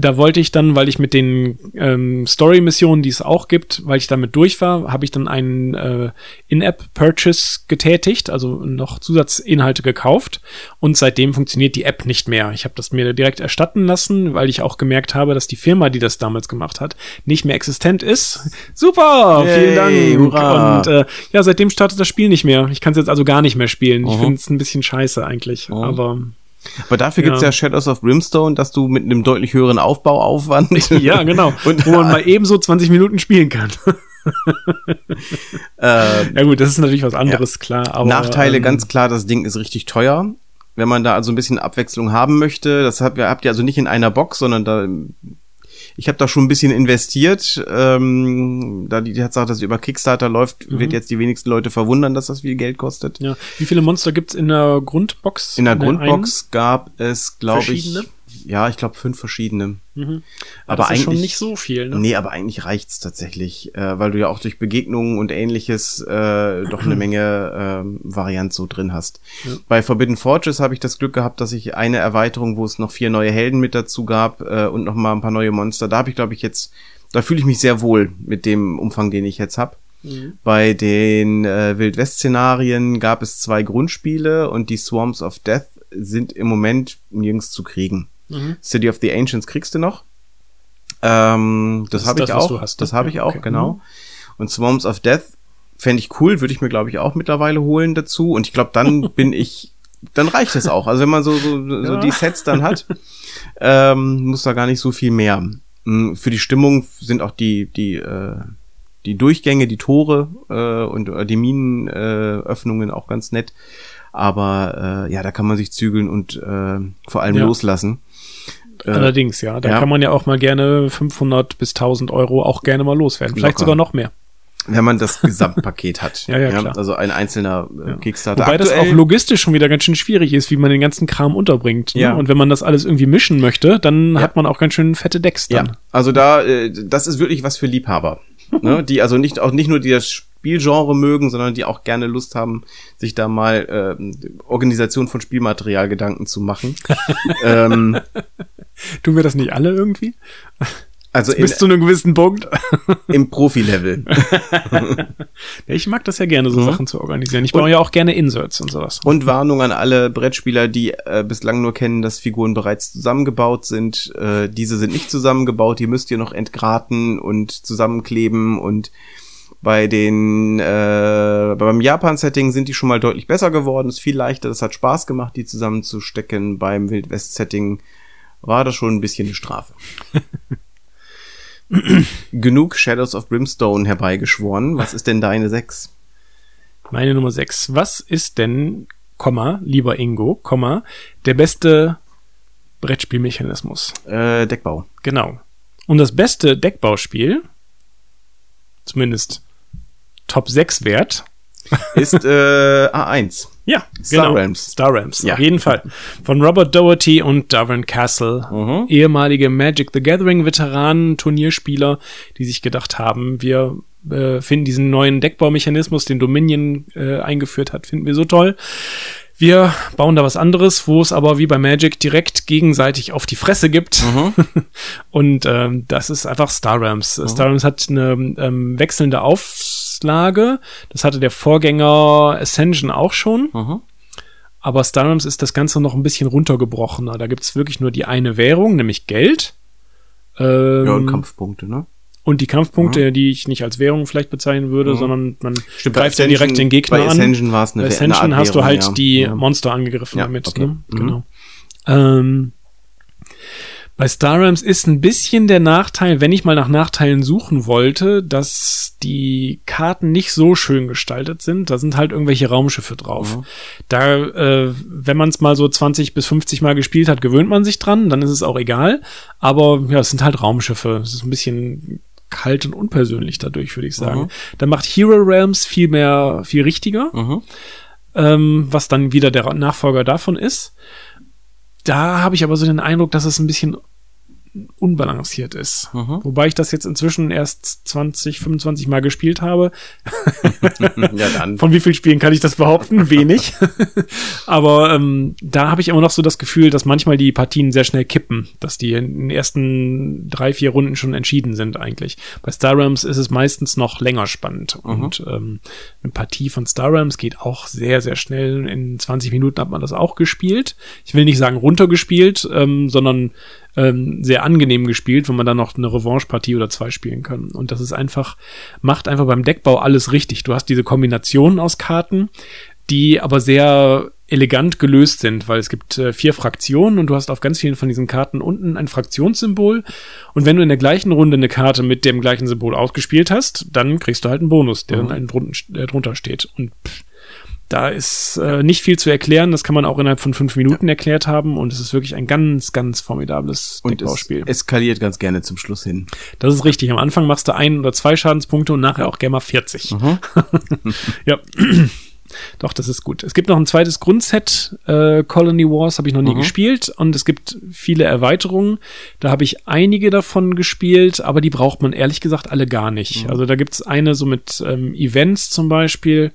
da wollte ich dann, weil ich mit den ähm, Story-Missionen, die es auch gibt, weil ich damit durch war, habe ich dann einen äh, In-App-Purchase getätigt, also noch Zusatzinhalte gekauft und seitdem funktioniert die App nicht mehr. Ich habe das mir direkt erstatten lassen, weil ich auch gemerkt habe, dass die Firma, die das damals gemacht hat, nicht mehr existent ist. Super, Yay, vielen Dank. hurra. Und äh, ja, seitdem startet das Spiel nicht mehr. Ich kann es jetzt also gar nicht mehr spielen. Ich Mhm. finde es ein bisschen scheiße eigentlich, Mhm. aber Aber dafür gibt's Ja. ja Shadows of Brimstone, dass du mit einem deutlich höheren Aufbauaufwand. ja, genau. Und wo man mal ebenso 20 Minuten spielen kann. äh, ja gut, das ist natürlich was anderes, klar. Aber, Nachteile ähm, ganz klar, das Ding ist richtig teuer. Wenn man da also ein bisschen Abwechslung haben möchte, das habt ihr, habt ihr also nicht in einer Box, sondern da Ich habe da schon ein bisschen investiert. Ähm, da die Tatsache, dass es über Kickstarter läuft, Mhm. wird jetzt die wenigsten Leute verwundern, dass das viel Geld kostet. Ja. Wie viele Monster gibt's in der Grundbox? In der einen? Grundbox gab es, glaube ich, Verschiedene? Ja, ich glaube fünf verschiedene. Mhm. Aber das ist schon eigentlich- nicht so viel. Ne? Nee, aber eigentlich reicht's tatsächlich, äh, weil du ja auch durch Begegnungen und ähnliches äh, doch eine Menge ähm, Variant so drin hast. Ja. Bei Forbidden Forges habe ich das Glück gehabt, dass ich eine Erweiterung, wo es noch vier neue Helden mit dazu gab äh, und noch mal ein paar neue Monster, da habe ich glaube ich jetzt, da fühle ich mich sehr wohl mit dem Umfang, den ich jetzt hab. Mhm. Bei den äh, Wild-West-Szenarien gab es zwei Grundspiele und die Swarms of Death sind im Moment nirgends zu kriegen. Mhm. City of the Ancients kriegst du noch. Ähm, das habe ich auch. hast, das ne? habe ich auch, okay. genau. Mhm. Und Swarms of Death fände ich cool, würde ich mir, glaube ich, auch mittlerweile holen dazu. Und ich glaube, dann bin ich, dann reicht es auch. Also wenn man so, so, so Ja. die Sets dann hat, ähm, muss da gar nicht so viel mehr. Mm, Für die Stimmung sind auch die, die, äh, die Durchgänge, die Tore äh, und äh, die Minenöffnungen äh, auch ganz nett. Aber äh, ja, da kann man sich zügeln und äh, vor allem Ja. loslassen. Äh, Allerdings, ja. Da ja. kann man ja auch mal gerne 500 bis 1000 Euro auch gerne mal loswerden. Vielleicht Locker. sogar noch mehr. wenn man das Gesamtpaket hat. Ja, ja, klar. Also ein einzelner äh, Kickstarter. Wobei das auch Aktuell- logistisch schon wieder ganz schön schwierig ist, wie man den ganzen Kram unterbringt. Ne? Ja. Und wenn man das alles irgendwie mischen möchte, dann Ja. hat man auch ganz schön fette Decks dann. Ja, also da, äh, das ist wirklich was für Liebhaber. ne? Die also nicht auch nicht nur die das Spielgenre mögen, sondern die auch gerne Lust haben, sich da mal äh, Organisation von Spielmaterial Gedanken zu machen. ähm, Tun wir das nicht alle irgendwie? also in, Bis zu einem gewissen Punkt. im Profi-Level. Ich mag das ja gerne, so Mhm. Sachen zu organisieren. Ich baue ja auch gerne Inserts und sowas. Und Warnung an alle Brettspieler, die äh, bislang nur kennen, dass Figuren bereits zusammengebaut sind. Äh, diese sind nicht zusammengebaut, die müsst ihr noch entgraten und zusammenkleben und bei den äh, beim Japan-Setting sind die schon mal deutlich besser geworden, ist viel leichter, das hat Spaß gemacht, die zusammenzustecken. Beim Wild-West-Setting war das schon ein bisschen eine Strafe. Genug Shadows of Brimstone herbeigeschworen. Was ist denn deine 6? Meine Nummer 6. Was ist denn, Komma, lieber Ingo, Komma, der beste Brettspielmechanismus? Äh, Deckbau. Genau. Und das beste Deckbauspiel, zumindest Top 6 wert, Ist äh, A1. ja, Star genau. Realms. Star Realms, Ja. auf jeden Fall. Von Robert Doherty und Darren Castle, Mhm. ehemalige Magic the Gathering Veteranen, Turnierspieler, die sich gedacht haben, wir äh, finden diesen neuen Deckbaumechanismus, den Dominion äh, eingeführt hat, finden wir so toll. Wir bauen da was anderes, wo es aber wie bei Magic direkt gegenseitig auf die Fresse gibt. Und ähm, das ist einfach Star Realms. Star Realms hat eine ähm, wechselnde Auflage. Das hatte der Vorgänger Ascension auch schon. Mhm. Aber Realms ist das Ganze noch ein bisschen runtergebrochener. Da gibt's wirklich nur die eine Währung, nämlich Geld. Ähm, Ja, und Kampfpunkte, ne? und die Kampfpunkte, die ich nicht als Währung vielleicht bezeichnen würde, sondern man Stimmt, bei greift ja Ascension- direkt den Gegner bei an. Ascension war es eine Bei Ascension eine Art hast du Währung, halt ja. die Ja. Monster angegriffen Ja, damit. okay. Ne? Mhm. Genau. Ähm, bei Star Realms ist ein bisschen der Nachteil, wenn ich mal nach Nachteilen suchen wollte, dass die Karten nicht so schön gestaltet sind. Da sind halt irgendwelche Raumschiffe drauf. Mhm. Da, äh, wenn man es mal so 20 bis 50 Mal gespielt hat, gewöhnt man sich dran, dann ist es auch egal. Aber ja, es sind halt Raumschiffe. Es ist ein bisschen kalt und unpersönlich dadurch, würde ich sagen. Mhm. Da macht Hero Realms viel mehr, viel richtiger Mhm. ähm, was dann wieder der Nachfolger davon ist. Da habe ich aber so den Eindruck, dass es ein bisschen unbalanciert ist. Mhm. Wobei ich das jetzt inzwischen erst 20, 25 Mal gespielt habe. ja, dann. Von wie vielen Spielen kann ich das behaupten? Wenig. Aber ähm, da habe ich immer noch so das Gefühl, dass manchmal die Partien sehr schnell kippen, dass die in den ersten drei, vier Runden schon entschieden sind eigentlich. Bei Star Realms ist es meistens noch länger spannend. Und ähm, eine Partie von Star Realms geht auch sehr, sehr schnell. In 20 Minuten hat man das auch gespielt. Ich will nicht sagen runtergespielt, ähm, sondern ähm, sehr angenehm gespielt, wenn man dann noch eine Revanche-Partie oder zwei spielen kann. Und das ist einfach, macht einfach beim Deckbau alles richtig. Du hast diese Kombinationen aus Karten, die aber sehr elegant gelöst sind, weil es gibt äh, vier Fraktionen und du hast auf ganz vielen von diesen Karten unten ein Fraktionssymbol. Und wenn du in der gleichen Runde eine Karte mit dem gleichen Symbol ausgespielt hast, dann kriegst du halt einen Bonus, der dann einen drunten, äh, drunter steht. Und pff, Da ist äh, nicht viel zu erklären. Das kann man auch innerhalb von fünf Minuten erklärt haben. Und es ist wirklich ein ganz, ganz formidables Und es eskaliert ganz gerne zum Schluss hin. Das ist richtig. Am Anfang machst du ein oder zwei Schadenspunkte und nachher auch gerne mal 40. ja. Doch, das ist gut. Es gibt noch ein zweites Grundset, äh, Colony Wars, habe ich noch nie gespielt. Und es gibt viele Erweiterungen. Da habe ich einige davon gespielt, aber die braucht man ehrlich gesagt alle gar nicht. Also da gibt's eine so mit ähm, Events zum Beispiel.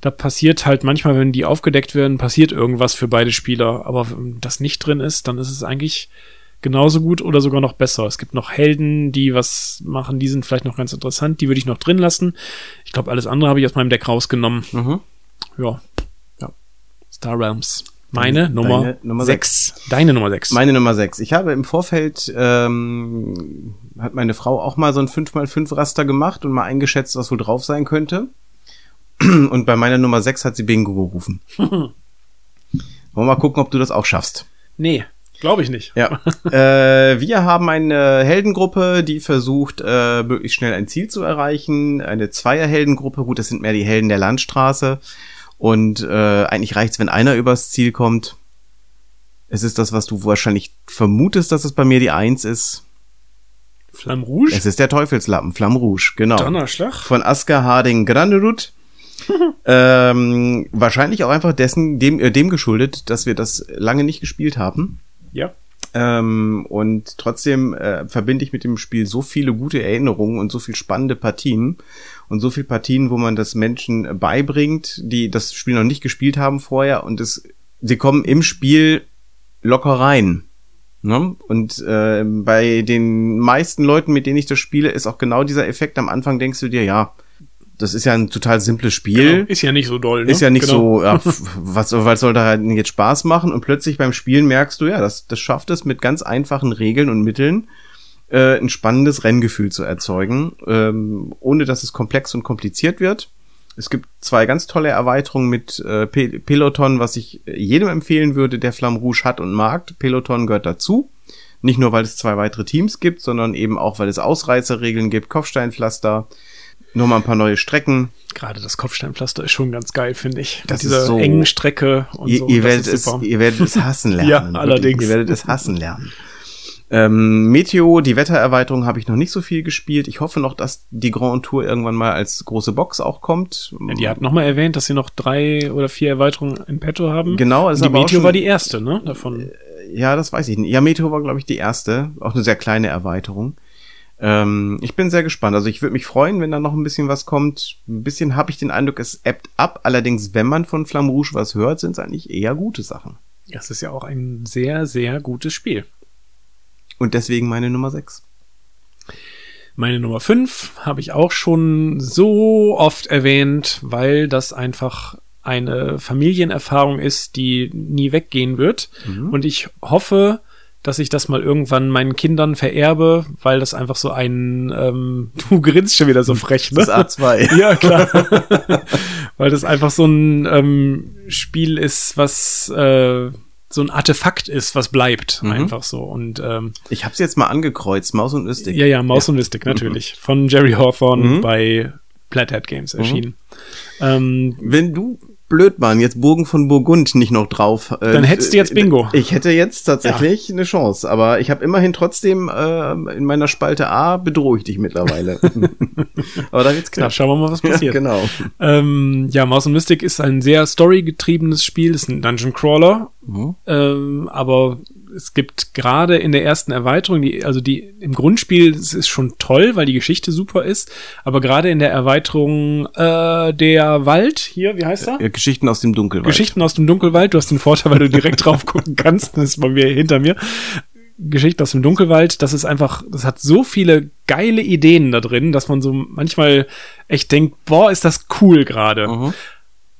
Da passiert halt manchmal, wenn die aufgedeckt werden, passiert irgendwas für beide Spieler. Aber wenn das nicht drin ist, dann ist es eigentlich genauso gut oder sogar noch besser. Es gibt noch Helden, die was machen, die sind vielleicht noch ganz interessant. Die würde ich noch drin lassen. Ich glaube, alles andere habe ich aus meinem Deck rausgenommen. Mhm. Ja. ja. Star Realms. Meine Nummer, Deine Nummer sechs. Deine Nummer sechs. Meine Nummer 6. Ich habe im Vorfeld, ähm, hat meine Frau auch mal so ein 5x5 Raster gemacht und mal eingeschätzt, was wohl drauf sein könnte. Und bei meiner Nummer 6 hat sie Bingo gerufen. Wollen wir mal gucken, ob du das auch schaffst. nee, glaube ich nicht. Ja. äh, wir haben eine Heldengruppe, die versucht, äh, möglichst schnell ein Ziel zu erreichen. Eine Zweierheldengruppe. Gut, das sind mehr die Helden der Landstraße. Und äh, eigentlich reicht's, wenn einer übers Ziel kommt. Es ist das, was du wahrscheinlich vermutest, dass es bei mir die Eins ist. Flamme Rouge? Es ist der Teufelslappen, Flamme Rouge, genau. Donnerschlag? Von Asker Harding Granerud. ähm, wahrscheinlich auch einfach dessen, dem, äh, dem geschuldet, dass wir das lange nicht gespielt haben. Ja. Ähm, und trotzdem äh, verbinde ich mit dem Spiel so viele gute Erinnerungen und so viel spannende Partien und so viele Partien, wo man das Menschen beibringt, die das Spiel noch nicht gespielt haben vorher und es, sie kommen im Spiel locker rein. Ne? Und äh, bei den meisten Leuten, mit denen ich das spiele, ist auch genau dieser Effekt. Am Anfang denkst du dir, ja, das ist ja ein total simples Spiel. Genau. Ist ja nicht so doll. Ne? Ist ja nicht Genau. so, ja, pf, was, was soll da jetzt Spaß machen? Und plötzlich beim Spielen merkst du, ja, das, das schafft es mit ganz einfachen Regeln und Mitteln, äh, ein spannendes Renngefühl zu erzeugen, ähm, ohne dass es komplex und kompliziert wird. Es gibt zwei ganz tolle Erweiterungen mit äh, Pe Peloton, was ich jedem empfehlen würde, der Flamme Rouge hat und mag. Peloton gehört dazu. Nicht nur, weil es zwei weitere Teams gibt, sondern eben auch, weil es Ausreißerregeln gibt, Kopfsteinpflaster, nur mal ein paar neue Strecken. Gerade das Kopfsteinpflaster ist schon ganz geil, finde ich. Das Mit dieser ist so- engen Strecke und ihr, so. ihr, werdet es, ihr werdet es hassen lernen. Ja, allerdings. Ihr werdet es hassen lernen. Ähm, Meteo, die Wettererweiterung habe ich noch nicht so viel gespielt. Ich hoffe noch, dass die Grand Tour irgendwann mal als große Box auch kommt. Ja, die hat nochmal erwähnt, dass sie noch drei oder vier Erweiterungen in petto haben. Genau, Und die schon- war die erste, ne? Davon. Ja, das weiß ich nicht. Ja, Meteo war, glaube ich, die erste. Auch eine sehr kleine Erweiterung. Ähm, ich bin sehr gespannt. Also ich würde mich freuen, wenn da noch ein bisschen was kommt. Ein bisschen habe ich den Eindruck, es ebbt ab. Allerdings, wenn man von Flamme Rouge was hört, sind es eigentlich eher gute Sachen. Das ist ja auch ein sehr, sehr gutes Spiel. Und deswegen meine Nummer 6. Meine Nummer 5 habe ich auch schon so oft erwähnt, weil das einfach eine Familienerfahrung ist, die nie weggehen wird. Und ich hoffe, dass ich das mal irgendwann meinen Kindern vererbe, weil das einfach so ein, ähm, du grinst schon wieder so frech, ne? Das A2. Ja, klar. weil das einfach so ein ähm, Spiel ist, was äh, so ein Artefakt ist, was bleibt. Einfach so. Und ähm, Ich habe es jetzt mal angekreuzt, Maus und Mystik. ja, ja, Maus und Mystic, natürlich. Von Jerry Hawthorne bei Flathead Games erschienen. Ähm, Wenn du blöd waren, jetzt Burgen von Burgund nicht noch drauf. äh, Dann hättest du jetzt Bingo. Ich hätte jetzt tatsächlich eine Chance, aber ich habe immerhin trotzdem äh, in meiner Spalte A bedrohe ich dich mittlerweile. aber da wird's ja, knapp. schauen wir mal, was Ja, passiert. genau. Ähm, ja, Maus und Mystic ist ein sehr storygetriebenes Spiel, ist ein Dungeon Crawler, Mhm. ähm, aber es gibt gerade in der ersten Erweiterung, die, also die im Grundspiel es ist schon toll, weil die Geschichte super ist, aber gerade in der Erweiterung äh, der Wald hier, wie heißt er? Ja, Geschichten aus dem Dunkelwald. Geschichten aus dem Dunkelwald. Du hast den Vorteil, weil du direkt drauf gucken kannst. Das ist bei mir hinter mir. Geschichten aus dem Dunkelwald. Das ist einfach, das hat so viele geile Ideen da drin, dass man so manchmal echt denkt, boah, ist das cool gerade. Mhm.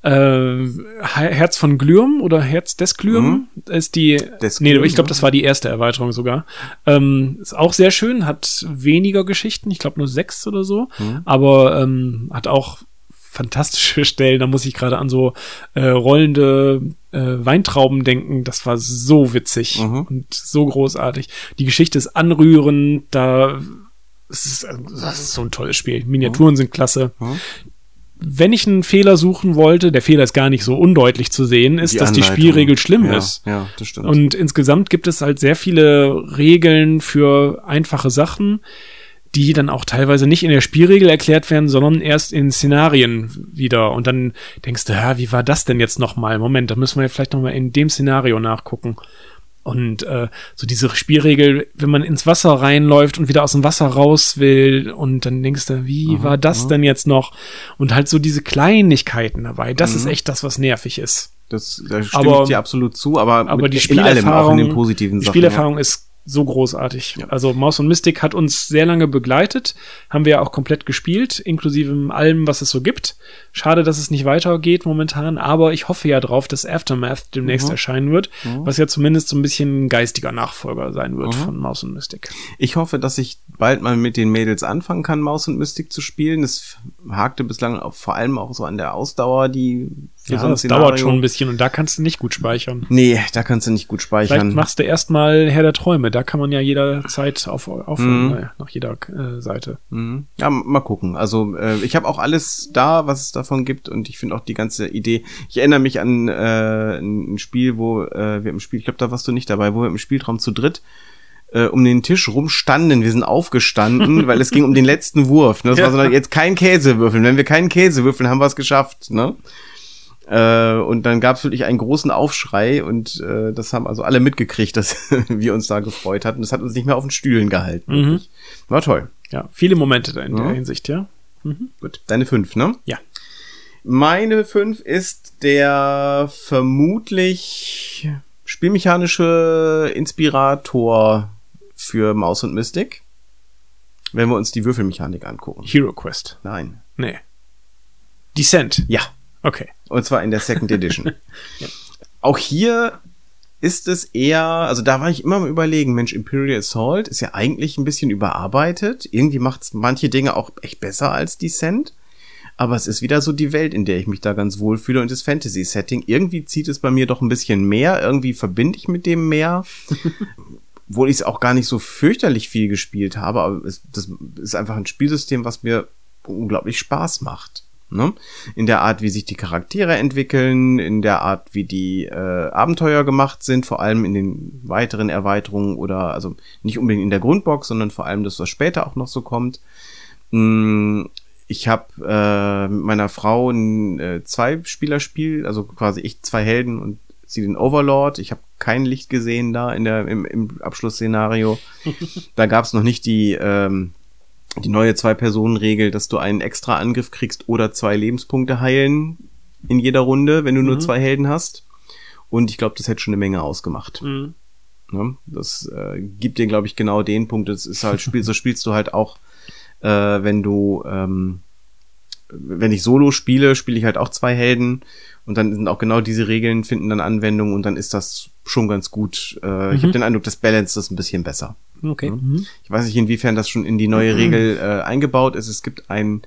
Äh, Herz von Glürm oder Herz des Glürm ist die, Des nee, Glürm, ich glaube, das war die erste Erweiterung sogar. Ähm, ist auch sehr schön, hat weniger Geschichten, ich glaube nur sechs oder so, aber ähm, hat auch fantastische Stellen. Da muss ich gerade an so äh, rollende äh, Weintrauben denken. Das war so witzig Mhm. und so großartig. Die Geschichte ist anrührend. Da ist, das ist so ein tolles Spiel. Miniaturen sind klasse. Mhm. Wenn ich einen Fehler suchen wollte, der Fehler ist gar nicht so undeutlich zu sehen, ist, Die dass die Anleitung. Spielregel schlimm ja, ist. Ja, das stimmt. Und insgesamt gibt es halt sehr viele Regeln für einfache Sachen, die dann auch teilweise nicht in der Spielregel erklärt werden, sondern erst in Szenarien wieder. Und dann denkst du, ja, wie war das denn jetzt nochmal? Moment, da müssen wir ja vielleicht nochmal in dem Szenario nachgucken. Und äh, so diese Spielregel, wenn man ins Wasser reinläuft und wieder aus dem Wasser raus will und dann denkst du, wie war das denn jetzt noch? Und halt so diese Kleinigkeiten dabei, das ist echt das, was nervig ist. das, da stimme aber- ich dir absolut zu, aber, Aber die in allem, auch Spielerfahrung, in den positiven die Sachen. Spielerfahrung ist so großartig. Also Maus und Mystic hat uns sehr lange begleitet, haben wir ja auch komplett gespielt, inklusive allem, was es so gibt. Schade, dass es nicht weitergeht momentan, aber ich hoffe ja drauf, dass Aftermath demnächst Mhm. erscheinen wird, was ja zumindest so ein bisschen ein geistiger Nachfolger sein wird Mhm. von Maus und Mystic. Ja. Ich hoffe, dass ich bald mal mit den Mädels anfangen kann, Maus und Mystik zu spielen. Es hakte bislang auch, vor allem auch so an der Ausdauer, die Ja, so das Szenario- dauert schon ein bisschen und da kannst du nicht gut speichern. Nee, da kannst du nicht gut Vielleicht speichern. machst du erstmal Herr der Träume, da kann man ja jederzeit auf, aufhören, Mhm. äh, nach jeder äh, Seite. Mhm. Ja, mal gucken. Also äh, ich habe auch alles da, was es davon gibt und ich finde auch die ganze Idee. Ich erinnere mich an äh, ein Spiel, wo äh, wir im Spiel, ich glaube, da warst du nicht dabei, wo wir im Spieltraum zu dritt äh, um den Tisch rumstanden. Wir sind aufgestanden, weil es ging um den letzten Wurf. Ne? Das war so, Ja. jetzt kein Käse würfeln. Wenn wir keinen Käse würfeln, haben wir es geschafft. Ne? Äh, und dann gab es wirklich einen großen Aufschrei und äh, das haben also alle mitgekriegt, dass wir uns da gefreut hatten. Das hat uns nicht mehr auf den Stühlen gehalten. Mhm. War toll. Ja, viele Momente da in Ja. der Hinsicht, ja. Gut, deine fünf, ne? Ja. Meine fünf ist der vermutlich spielmechanische Inspirator für Maus und Mystic. Wenn wir uns die Würfelmechanik angucken. Hero Quest. Nein. Nee. Descent. Ja. Okay. Und zwar in der Second Edition. Auch hier ist es eher, also da war ich immer am überlegen, Mensch, Imperial Assault ist ja eigentlich ein bisschen überarbeitet. Irgendwie macht es manche Dinge auch echt besser als Descent. Aber es ist wieder so die Welt, in der ich mich da ganz wohl fühle und das Fantasy-Setting. Irgendwie zieht es bei mir doch ein bisschen mehr. Irgendwie verbinde ich mit dem mehr. Obwohl ich es auch gar nicht so fürchterlich viel gespielt habe, aber es, das ist einfach ein Spielsystem, was mir unglaublich Spaß macht. Ne? In der Art, wie sich die Charaktere entwickeln, in der Art, wie die äh, Abenteuer gemacht sind, vor allem in den weiteren Erweiterungen oder also nicht unbedingt in der Grundbox, sondern vor allem das, was später auch noch so kommt. Mm, Ich habe äh, mit meiner Frau ein äh, Zwei-Spieler-Spiel, also quasi ich zwei Helden und sie den Overlord. Ich habe kein Licht gesehen da in der im, im Abschlussszenario. da gab es noch nicht die ähm, die neue Zwei-Personen-Regel, dass du einen extra Angriff kriegst oder zwei Lebenspunkte heilen in jeder Runde, wenn du nur zwei Helden hast. Und ich glaube, das hätte schon eine Menge ausgemacht. Mhm. Ne? Das äh, gibt dir, glaube ich, genau den Punkt. Das ist halt Spiel, so spielst du halt auch, äh, wenn du, ähm, wenn ich Solo spiele, spiele ich halt auch zwei Helden und dann sind auch genau diese Regeln finden dann Anwendung und dann ist das schon ganz gut. Äh, Ich habe den Eindruck, das balance das ein bisschen besser. Okay. Mhm. Ich weiß nicht, inwiefern das schon in die neue Regel äh, eingebaut ist. Es gibt ein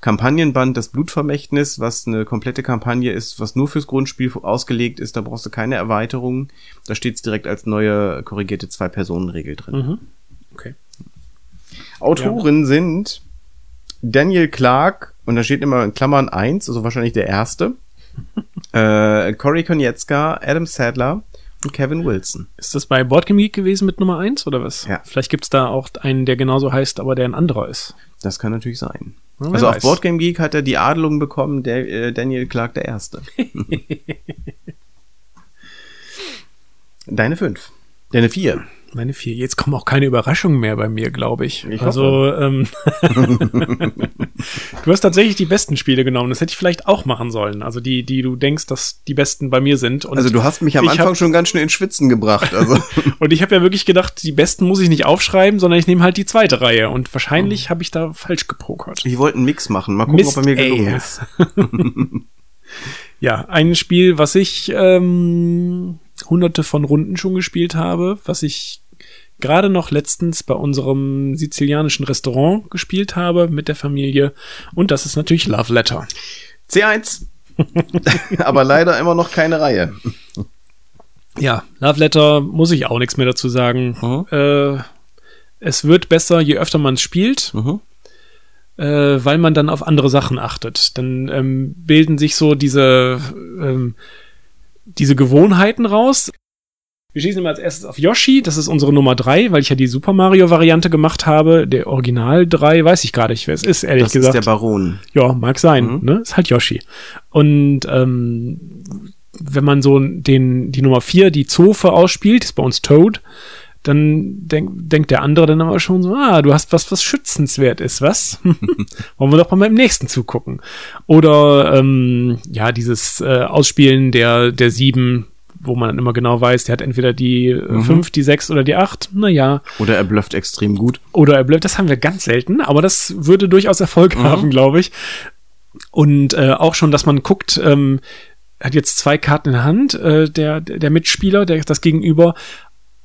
Kampagnenband, das Blutvermächtnis, was eine komplette Kampagne ist, was nur fürs Grundspiel ausgelegt ist. Da brauchst du keine Erweiterung. Da steht es direkt als neue korrigierte Zwei-Personen-Regel drin. Mhm. Okay. Autoren sind Daniel Clark, und da steht immer in Klammern eins, also wahrscheinlich der erste. äh, Cory Konietzka, Adam Sadler Kevin Wilson. Ist das bei Boardgame Geek gewesen mit Nummer eins oder was? Ja. Vielleicht gibt's da auch einen, der genauso heißt, aber der ein anderer ist. Das kann natürlich sein. Ja, wer also auf weiß. Boardgame Geek hat er die Adelung bekommen, der äh, Daniel Clark der Erste. Deine fünf. Deine vier. Meine vier. Jetzt kommen auch keine Überraschungen mehr bei mir, glaube ich. Ich also, ähm, du hast tatsächlich die besten Spiele genommen. Das hätte ich vielleicht auch machen sollen. Also die, die du denkst, dass die besten bei mir sind. Und Also du hast mich am Anfang hab- schon ganz schön ins Schwitzen gebracht. Also Und ich habe ja wirklich gedacht, die besten muss ich nicht aufschreiben, sondern ich nehme halt die zweite Reihe. Und wahrscheinlich habe ich da falsch gepokert. ich wollte einen Mix machen. Mal gucken, Mist, ob er mir gelungen ist. Ja, ein Spiel, was ich ähm, hunderte von Runden schon gespielt habe, was ich gerade noch letztens bei unserem sizilianischen Restaurant gespielt habe mit der Familie. Und das ist natürlich Love Letter. C1. Aber leider immer noch keine Reihe. Ja, Love Letter muss ich auch nichts mehr dazu sagen. Mhm. Äh, es wird besser, je öfter man es spielt. Mhm. äh, weil man dann auf andere Sachen achtet. Dann ähm, bilden sich so diese, ähm, diese Gewohnheiten raus. Wir schießen immer als erstes auf Yoshi, das ist unsere Nummer drei, weil ich ja die Super Mario-Variante gemacht habe. Der Original drei weiß ich gar nicht, wer es ist, ehrlich das gesagt. ist der Baron. Ja, mag sein, Mhm. ne? Ist halt Yoshi. Und ähm, wenn man so den, die Nummer vier, die Zofe ausspielt, ist bei uns Toad, dann denk, denkt der andere dann aber schon so, ah, du hast was, was schützenswert ist, was? Wollen wir doch mal beim nächsten zugucken. Oder ähm, ja, dieses äh, Ausspielen der, der sieben, wo man dann immer genau weiß, der hat entweder die äh, fünf, die sechs oder die acht. Naja, Oder er blufft extrem gut. oder er bleibt, das haben wir ganz selten, aber das würde durchaus Erfolg haben, glaube ich. Und äh, auch schon, dass man guckt, ähm, er hat jetzt zwei Karten in der Hand, äh, der, der Mitspieler, der das Gegenüber.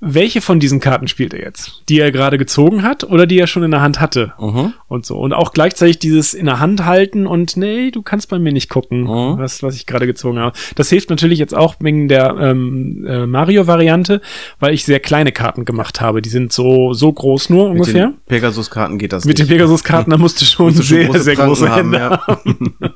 Welche von diesen Karten spielt er jetzt? Die er gerade gezogen hat oder die er schon in der Hand hatte? Mhm. Und so. Und auch gleichzeitig dieses in der Hand halten und nee, du kannst bei mir nicht gucken, Mhm. was, was ich gerade gezogen habe. Das hilft natürlich jetzt auch wegen der ähm, äh, Mario-Variante, weil ich sehr kleine Karten gemacht habe. Die sind so, so groß nur Mit ungefähr. den Pegasus-Karten geht das Mit den nicht. Pegasus-Karten, da musst du schon Musst du schon sehr, große sehr Pranken große haben, Hände ja. haben.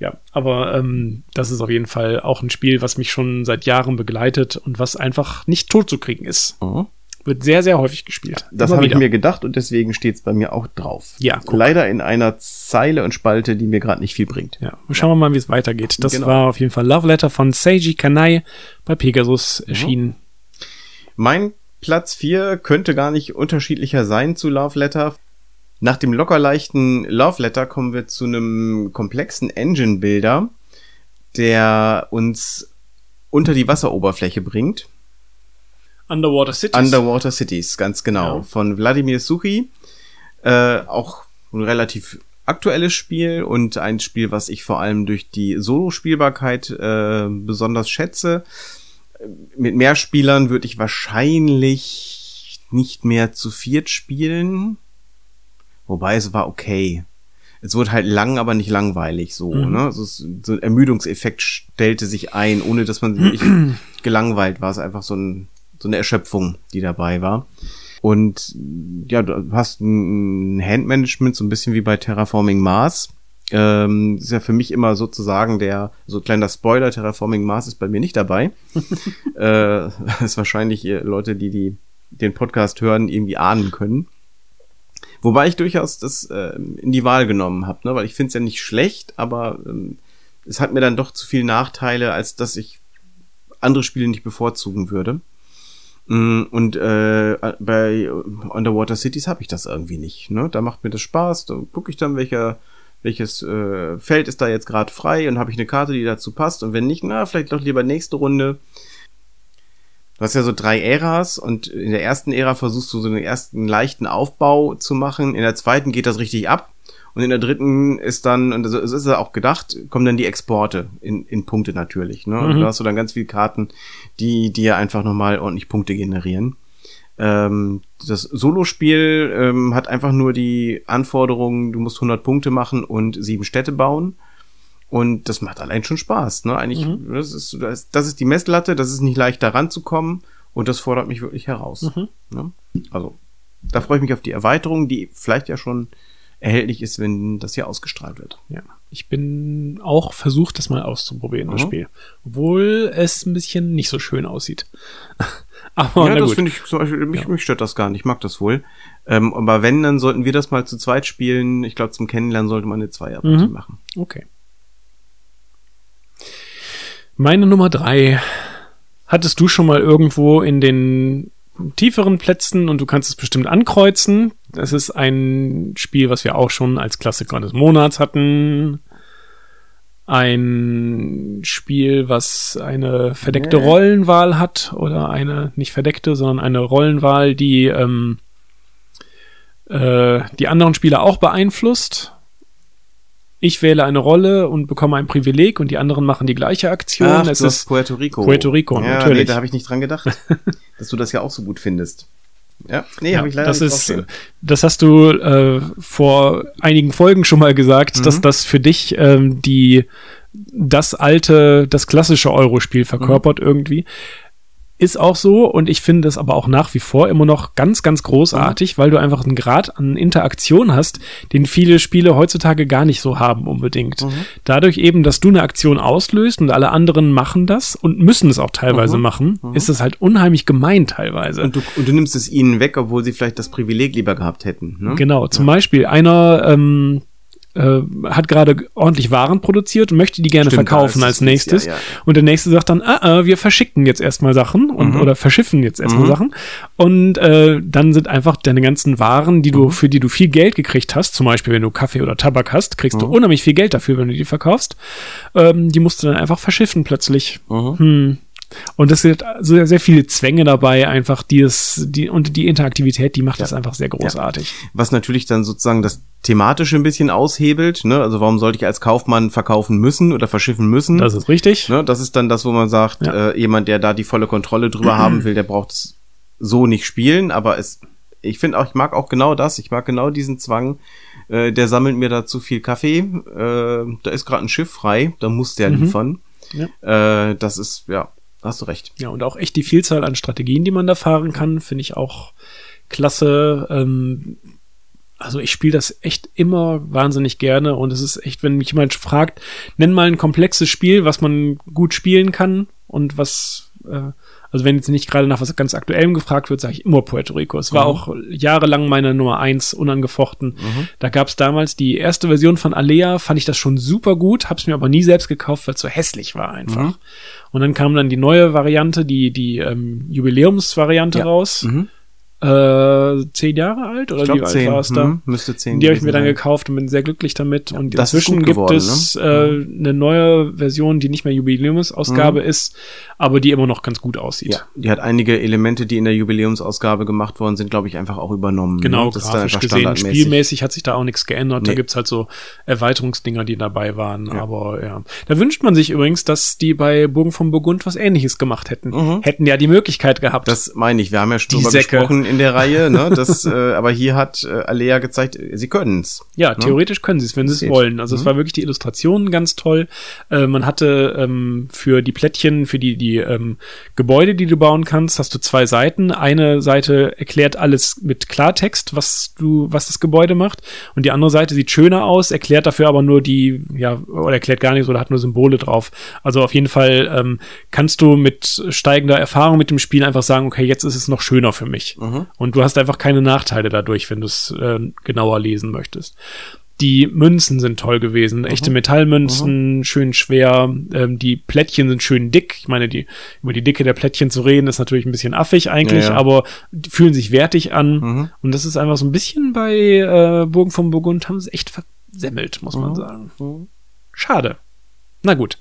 Ja, aber ähm, das ist auf jeden Fall auch ein Spiel, was mich schon seit Jahren begleitet und was einfach nicht tot zu kriegen ist. Mhm. Wird sehr, sehr häufig gespielt. Das habe ich mir gedacht und deswegen steht es bei mir auch drauf. Ja, guck. Leider in einer Zeile und Spalte, die mir gerade nicht viel bringt. Ja, schauen wir mal, wie es weitergeht. Das Genau. war auf jeden Fall Love Letter von Seiji Kanai bei Pegasus erschienen. Mein Platz 4 könnte gar nicht unterschiedlicher sein zu Love Letter. Nach dem locker leichten Love Letter kommen wir zu einem komplexen Engine-Builder, der uns unter die Wasseroberfläche bringt. Underwater Cities. Underwater Cities, ganz genau. Ja. Von Wladimir Suchi. Äh, auch ein relativ aktuelles Spiel und ein Spiel, was ich vor allem durch die Solo-Spielbarkeit äh, besonders schätze. Mit mehr Spielern würde ich wahrscheinlich nicht mehr zu viert spielen. Wobei es war okay. Es wurde halt lang, aber nicht langweilig so. Mhm. Ne? Also es, so ein Ermüdungseffekt stellte sich ein, ohne dass man wirklich gelangweilt war. Es ist einfach so, ein, so eine Erschöpfung, die dabei war. Und ja, du hast ein Handmanagement, so ein bisschen wie bei Terraforming Mars. Ähm, ist ja für mich immer sozusagen der, so kleiner Spoiler, Terraforming Mars ist bei mir nicht dabei. äh, ist wahrscheinlich ihr Leute, die, die den Podcast hören, irgendwie ahnen können. Wobei ich durchaus das äh, in die Wahl genommen habe, ne? weil ich finde es ja nicht schlecht, aber ähm, es hat mir dann doch zu viele Nachteile, als dass ich andere Spiele nicht bevorzugen würde. Mm, Und äh, bei Underwater Cities habe ich das irgendwie nicht. Ne? Da macht mir das Spaß. Da gucke ich dann, welcher, welches äh, Feld ist da jetzt gerade frei und habe ich eine Karte, die dazu passt. Und wenn nicht, na, vielleicht doch lieber nächste Runde. Du hast ja so drei Äras und in der ersten Ära versuchst du so einen ersten leichten Aufbau zu machen. In der zweiten geht das richtig ab. Und in der dritten ist dann, und so ist ja auch gedacht, kommen dann die Exporte in, in Punkte natürlich. Ne? Und Mhm. da hast du dann ganz viele Karten, die dir einfach nochmal ordentlich Punkte generieren. Ähm, das Solospiel ähm, hat einfach nur die Anforderung, du musst 100 Punkte machen und sieben Städte bauen. Und das macht allein schon Spaß. Ne? Eigentlich, das, ist, das, ist, das ist die Messlatte, das ist nicht leicht da ranzukommen und das fordert mich wirklich heraus. Ne? Also, da freue ich mich auf die Erweiterung, die vielleicht ja schon erhältlich ist, wenn das hier ausgestrahlt wird. Ja. Ich bin auch versucht, das mal auszuprobieren, das Mhm. Spiel. Obwohl es ein bisschen nicht so schön aussieht. Aber ja, das finde ich, zum Beispiel, mich, Ja. mich stört das gar nicht, ich mag das wohl. Ähm, aber wenn, dann sollten wir das mal zu zweit spielen. Ich glaube, zum Kennenlernen sollte man eine Zweierpartie Mhm. machen. Okay. Meine Nummer drei. Hattest du schon mal irgendwo in den tieferen Plätzen und du kannst es bestimmt ankreuzen. Das ist ein Spiel, was wir auch schon als Klassiker des Monats hatten. Ein Spiel, was eine verdeckte. Rollenwahl hat oder eine nicht verdeckte, sondern eine Rollenwahl, die ähm, äh, die anderen Spieler auch beeinflusst. Ich wähle eine Rolle und bekomme ein Privileg und die anderen machen die gleiche Aktion. Ach, es ist Puerto Rico. Puerto Rico, ja, natürlich. Nee, da habe ich nicht dran gedacht, dass du das ja auch so gut findest. Ja, nee, Ja, habe ich leider das nicht ist, draufstehen. das hast du äh, vor einigen Folgen schon mal gesagt, Mhm. dass das für dich ähm, die das alte, das klassische Euro-Spiel verkörpert Mhm. irgendwie. Ist auch so und ich finde es aber auch nach wie vor immer noch ganz, ganz großartig, weil du einfach einen Grad an Interaktion hast, den viele Spiele heutzutage gar nicht so haben unbedingt. Mhm. Dadurch eben, dass du eine Aktion auslöst und alle anderen machen das und müssen es auch teilweise mhm. machen, mhm. ist es halt unheimlich gemein teilweise. Und du, und du nimmst es ihnen weg, obwohl sie vielleicht das Privileg lieber gehabt hätten. Ne? Genau, zum ja. Beispiel einer ähm, äh, hat gerade ordentlich Waren produziert und möchte die gerne Stimmt, verkaufen als nächstes. Ja, ja. Und der nächste sagt dann, ah, ah, wir verschicken jetzt erstmal Sachen und mhm. oder verschiffen jetzt erstmal mhm. Sachen. Und äh, dann sind einfach deine ganzen Waren, die du, mhm. für die du viel Geld gekriegt hast, zum Beispiel wenn du Kaffee oder Tabak hast, kriegst du mhm. unheimlich viel Geld dafür, wenn du die verkaufst. Ähm, die musst du dann einfach verschiffen plötzlich. Mhm. Hm. Und es sind sehr, sehr viele Zwänge dabei, einfach die es, die, und die Interaktivität, die macht ja. das einfach sehr großartig. Ja. Was natürlich dann sozusagen das thematische ein bisschen aushebelt, ne? Also warum sollte ich als Kaufmann verkaufen müssen oder verschiffen müssen? Das ist richtig. Ne? Das ist dann das, wo man sagt, ja. äh, jemand, der da die volle Kontrolle drüber haben will, der braucht es so nicht spielen, aber es, ich finde auch, ich mag auch genau das, ich mag genau diesen Zwang, äh, der sammelt mir da zu viel Kaffee, äh, da ist gerade ein Schiff frei, da muss der mhm. liefern. Ja. Äh, das ist, ja, hast du recht. Ja, und auch echt die Vielzahl an Strategien, die man da fahren kann, finde ich auch klasse. Ähm, also ich spiele das echt immer wahnsinnig gerne und es ist echt, wenn mich jemand fragt, nenn mal ein komplexes Spiel, was man gut spielen kann und was, äh, also wenn jetzt nicht gerade nach was ganz Aktuellem gefragt wird, sage ich immer Puerto Rico. Es war mhm. auch jahrelang meine Nummer eins unangefochten. Mhm. Da gab es damals die erste Version von Alea, fand ich das schon super gut, hab's mir aber nie selbst gekauft, weil es so hässlich war einfach. Mhm. Und dann kam dann die neue Variante, die, die ähm, Jubiläumsvariante ja. raus. Äh, zehn Jahre alt oder glaub, wie alt zehn. war es da? Hm, müsste zehn. Die habe ich mir dann gekauft und bin sehr glücklich damit. Ja, und inzwischen geworden, gibt es ne? äh, eine neue Version, die nicht mehr Jubiläumsausgabe mhm. ist, aber die immer noch ganz gut aussieht. Ja, die hat einige Elemente, die in der Jubiläumsausgabe gemacht worden sind, glaube ich, einfach auch übernommen. Ne? Genau, ne? das grafisch gesehen. Spielmäßig hat sich da auch nichts geändert. Nee. Da gibt's halt so Erweiterungsdinger, die dabei waren. Ja. Aber ja. Da wünscht man sich übrigens, dass die bei Burgen von Burgund was ähnliches gemacht hätten. Mhm. Hätten ja die Möglichkeit gehabt. Das meine ich. Wir haben ja schon drüber gesprochen in der Reihe, ne? Das, äh, aber hier hat äh, Alea gezeigt, sie können's. Ja, ne? theoretisch können sie es, wenn sie es wollen. Also mhm. es war wirklich die Illustrationen ganz toll. Äh, man hatte ähm, für die Plättchen, für die, die ähm, Gebäude, die du bauen kannst, hast du zwei Seiten. Eine Seite erklärt alles mit Klartext, was du, was das Gebäude macht. Und die andere Seite sieht schöner aus, erklärt dafür aber nur die, ja, oder erklärt gar nichts oder hat nur Symbole drauf. Also auf jeden Fall ähm, kannst du mit steigender Erfahrung mit dem Spiel einfach sagen, okay, jetzt ist es noch schöner für mich. Mhm. Und du hast einfach keine Nachteile dadurch, wenn du es äh, genauer lesen möchtest. Die Münzen sind toll gewesen, mhm. echte Metallmünzen, mhm. schön schwer. Ähm, die Plättchen sind schön dick. Ich meine, die, über die Dicke der Plättchen zu reden, ist natürlich ein bisschen affig eigentlich, ja, ja. aber die fühlen sich wertig an. Mhm. Und das ist einfach so ein bisschen bei äh, Burgen von Burgund haben sie echt versemmelt, muss man mhm. sagen. Mhm. Schade. Na gut.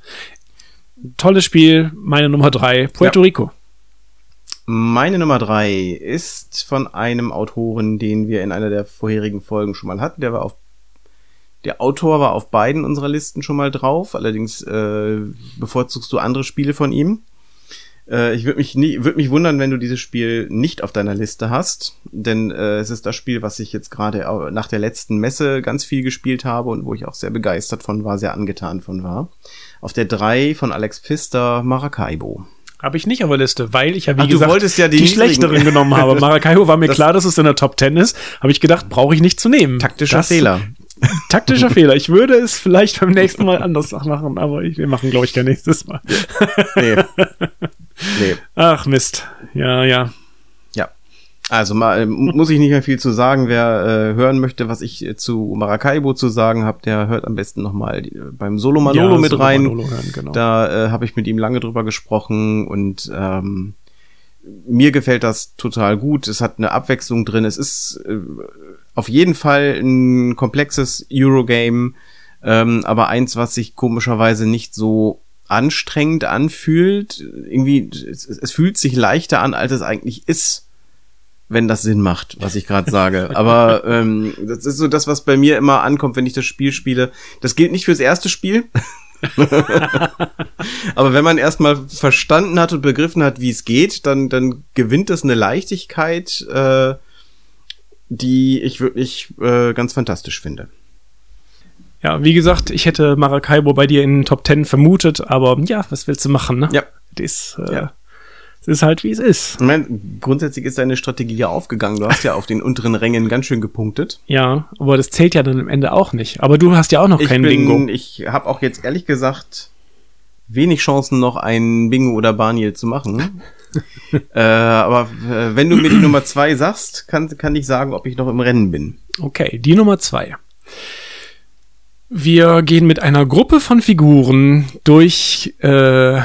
Tolles Spiel, meine Nummer drei, Puerto ja. Rico. Meine Nummer drei ist von einem Autoren, den wir in einer der vorherigen Folgen schon mal hatten. Der war auf der Autor war auf beiden unserer Listen schon mal drauf. Allerdings äh, bevorzugst du andere Spiele von ihm. Äh, ich würde mich nie, würde mich wundern, wenn du dieses Spiel nicht auf deiner Liste hast, denn äh, es ist das Spiel, was ich jetzt gerade nach der letzten Messe ganz viel gespielt habe und wo ich auch sehr begeistert von war, sehr angetan von war. Auf der drei von Alex Pfister Maracaibo. Habe ich nicht auf der Liste, weil ich ja, wie Ach, gesagt, ja die, die schlechteren genommen habe. Maracaibo war mir das klar, dass es in der Top 10 ist. Habe ich gedacht, brauche ich nicht zu nehmen. Taktischer das, Fehler. Taktischer Fehler. Ich würde es vielleicht beim nächsten Mal anders machen, aber ich, wir machen, glaube ich, kein nächstes Mal. nee. nee. Ach, Mist. Ja, ja. Also mal, äh, muss ich nicht mehr viel zu sagen. Wer äh, hören möchte, was ich äh, zu Maracaibo zu sagen habe, der hört am besten nochmal äh, beim Solo Manolo ja, mit Solo rein. Manolo hören, genau. Da äh, habe ich mit ihm lange drüber gesprochen und ähm, mir gefällt das total gut. Es hat eine Abwechslung drin. Es ist äh, auf jeden Fall ein komplexes Eurogame, ähm, aber eins, was sich komischerweise nicht so anstrengend anfühlt. Irgendwie, es, es fühlt sich leichter an, als es eigentlich ist wenn das Sinn macht, was ich gerade sage. Aber ähm, das ist so das, was bei mir immer ankommt, wenn ich das Spiel spiele. Das gilt nicht fürs erste Spiel. Aber wenn man erstmal verstanden hat und begriffen hat, wie es geht, dann, dann gewinnt es eine Leichtigkeit, äh, die ich wirklich äh, ganz fantastisch finde. Ja, wie gesagt, ich hätte Maracaibo bei dir in den Top Ten vermutet, aber ja, was willst du machen, ne? Ja. Das, äh, ja. Es ist halt, wie es ist. Ich meine, grundsätzlich ist deine Strategie ja aufgegangen. Du hast ja auf den unteren Rängen ganz schön gepunktet. Ja, aber das zählt ja dann am Ende auch nicht. Aber du hast ja auch noch Ich kein bin, Bingo. ich habe auch jetzt ehrlich gesagt wenig Chancen, noch ein Bingo oder Barniel zu machen. äh, aber äh, wenn du mir die Nummer zwei sagst, kann, kann ich sagen, ob ich noch im Rennen bin. Okay, die Nummer zwei. Wir gehen mit einer Gruppe von Figuren durch äh,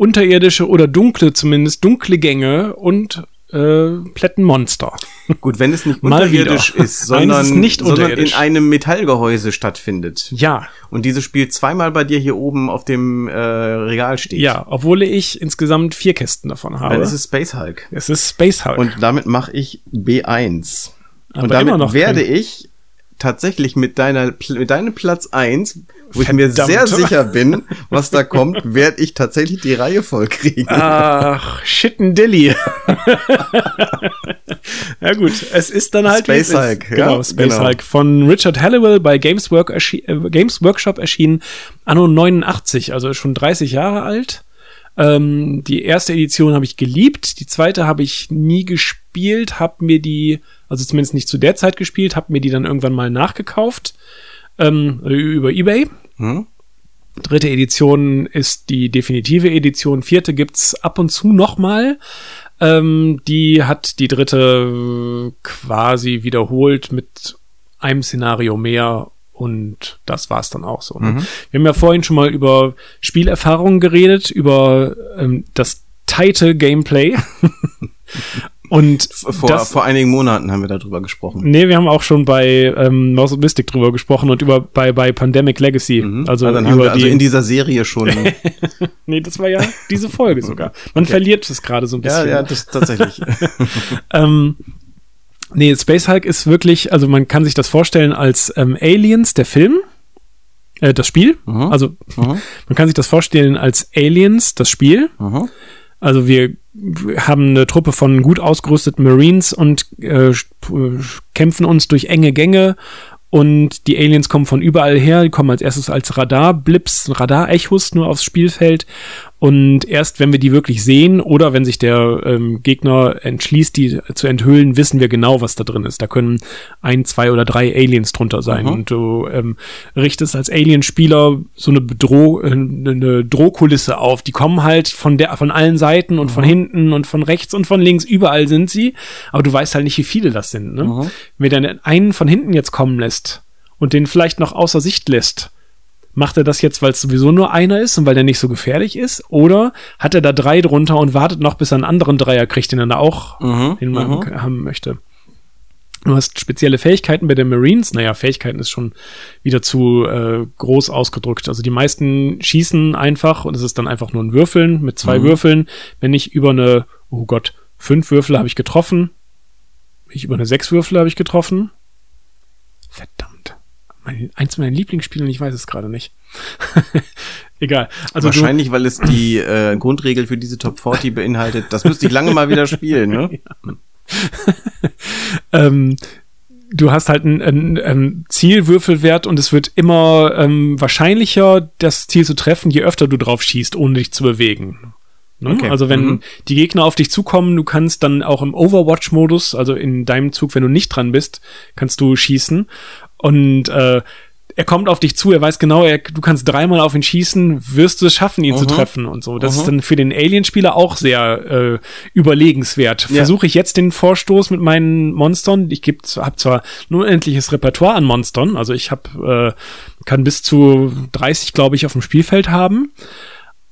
unterirdische oder dunkle, zumindest dunkle Gänge und äh, plätten Monster. Gut, wenn es nicht unterirdisch ist, sondern, ist nicht sondern in einem Metallgehäuse stattfindet. Ja, Und dieses Spiel zweimal bei dir hier oben auf dem äh, Regal steht. ja, obwohl ich insgesamt vier Kästen davon habe. Dann ist es Space Hulk. es ist Space Hulk. Und damit mache ich B1. Aber und damit immer noch werde ich tatsächlich mit deiner mit deinem Platz eins, wo ich mir sehr sicher bin, was da kommt, werde ich tatsächlich die Reihe voll kriegen. Ach, Shitten-Dilly. ja gut, es ist dann halt Space es ist. Hulk, ja, Genau, Space genau. Hulk. Von Richard Halliwell bei Games, Work äh, Games Workshop erschienen, anno 89, also schon 30 Jahre alt. Ähm, die erste Edition habe ich geliebt, die zweite habe ich nie gespielt, habe mir die, also zumindest nicht zu der Zeit gespielt, habe mir die dann irgendwann mal nachgekauft ähm, über eBay. Hm? Dritte Edition ist die definitive Edition. Vierte gibt's ab und zu nochmal. Ähm, die hat die dritte äh, quasi wiederholt mit einem Szenario mehr und das war's dann auch so. Ne? Wir haben ja vorhin schon mal über Spielerfahrungen geredet, über ähm, das tighte Gameplay. und Vor, das, vor einigen Monaten haben wir darüber gesprochen. Nee, wir haben auch schon bei ähm, Mouse of Mystic drüber gesprochen und über bei, bei Pandemic Legacy. Also, Also dann über also die in dieser Serie schon. Nee, das war ja diese Folge sogar. Man verliert es gerade so ein ja, bisschen. ja, das tatsächlich. Ähm, nee, Space Hulk ist wirklich, also man kann sich das vorstellen als ähm, Aliens, der Film, äh, das Spiel. Mhm. Also Mhm. man kann sich das vorstellen als Aliens, das Spiel. Mhm. Also wir haben eine Truppe von gut ausgerüsteten Marines und äh, äh, kämpfen uns durch enge Gänge und die Aliens kommen von überall her, die kommen als erstes als Radarblips, Radarechos nur aufs Spielfeld und erst wenn wir die wirklich sehen oder wenn sich der ähm, Gegner entschließt, die zu enthüllen, wissen wir genau, was da drin ist. Da können ein, zwei oder drei Aliens drunter sein Mhm. und du ähm, richtest als Alien-Spieler so eine Bedroh äh, eine Drohkulisse auf. Die kommen halt von der von allen Seiten und von hinten und von rechts und von links. Überall sind sie, aber du weißt halt nicht, wie viele das sind. Ne? Mhm. Wenn dann einen von hinten jetzt kommen lässt und den vielleicht noch außer Sicht lässt, Macht er das jetzt, weil es sowieso nur einer ist und weil der nicht so gefährlich ist? Oder hat er da drei drunter und wartet noch, bis er einen anderen Dreier kriegt, den er da auch Mhm, den man mhm. haben möchte? Du hast spezielle Fähigkeiten bei den Marines. Naja, Fähigkeiten ist schon wieder zu äh, groß ausgedrückt. Also die meisten schießen einfach und es ist dann einfach nur ein Würfeln mit zwei Mhm. Würfeln. Wenn ich über eine, oh Gott, fünf Würfel habe ich getroffen. Wenn ich über eine sechs Würfel habe ich getroffen. Verdammt. Mein, eins meiner Lieblingsspiele und ich weiß es gerade nicht. Egal. Also du, Wahrscheinlich, weil es die äh, Grundregel für diese Top 40 beinhaltet. Das müsste ich lange mal wieder spielen, ne? ähm, du hast halt einen, einen, einen Zielwürfelwert und es wird immer ähm, wahrscheinlicher, das Ziel zu treffen, je öfter du drauf schießt, ohne dich zu bewegen. Ne? Okay. Also wenn Mhm. die Gegner auf dich zukommen, du kannst dann auch im Overwatch-Modus, also in deinem Zug, wenn du nicht dran bist, kannst du schießen. Und äh, er kommt auf dich zu, er weiß genau, er, du kannst dreimal auf ihn schießen, wirst du es schaffen, ihn zu Mhm. treffen und so. Das Mhm. ist dann für den Alien-Spieler auch sehr äh, überlegenswert. Ja. Versuche ich jetzt den Vorstoß mit meinen Monstern. Ich habe zwar nur unendliches Repertoire an Monstern, also ich habe äh, kann bis zu 30, glaube ich, auf dem Spielfeld haben.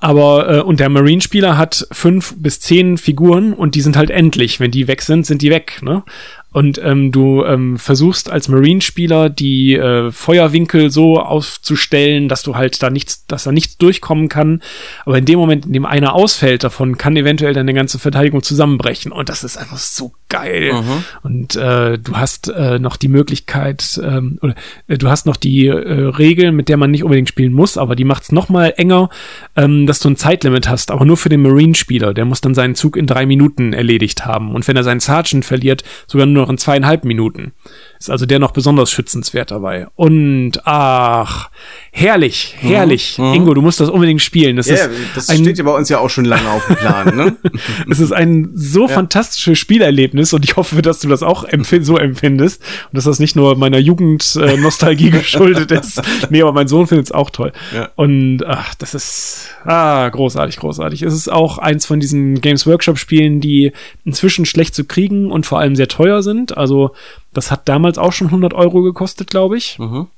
Aber äh, und der Marine-Spieler hat fünf bis zehn Figuren und die sind halt endlich. Wenn die weg sind, sind die weg. Ne? Und ähm, du ähm, versuchst als Marine-Spieler die äh, Feuerwinkel so aufzustellen, dass du halt da nichts, dass da nichts durchkommen kann. Aber in dem Moment, in dem einer ausfällt davon, kann eventuell deine ganze Verteidigung zusammenbrechen. Und das ist einfach so geil. Mhm. Und äh, du hast äh, noch die Möglichkeit, ähm, oder äh, du hast noch die äh, Regel, mit der man nicht unbedingt spielen muss, aber die macht es noch mal enger, ähm, dass du ein Zeitlimit hast, aber nur für den Marine-Spieler. Der muss dann seinen Zug in drei Minuten erledigt haben. Und wenn er seinen Sergeant verliert, sogar nur noch in zweieinhalb Minuten. Ist also der noch besonders schützenswert dabei. Und ach, herrlich, herrlich. Mhm. Ingo, du musst das unbedingt spielen. Das, yeah, das ein, steht ja bei uns ja auch schon lange auf dem Plan. Ne? es ist ein so ja. fantastisches Spielerlebnis und ich hoffe, dass du das auch empf so empfindest und dass das nicht nur meiner Jugendnostalgie äh, geschuldet ist. Nee, aber mein Sohn findet es auch toll. Ja. Und ach, das ist ah, großartig, großartig. Es ist auch eins von diesen Games Workshop Spielen, die inzwischen schlecht zu kriegen und vor allem sehr teuer sind. Also das hat damals auch schon 100 Euro gekostet, glaube ich. Mhm.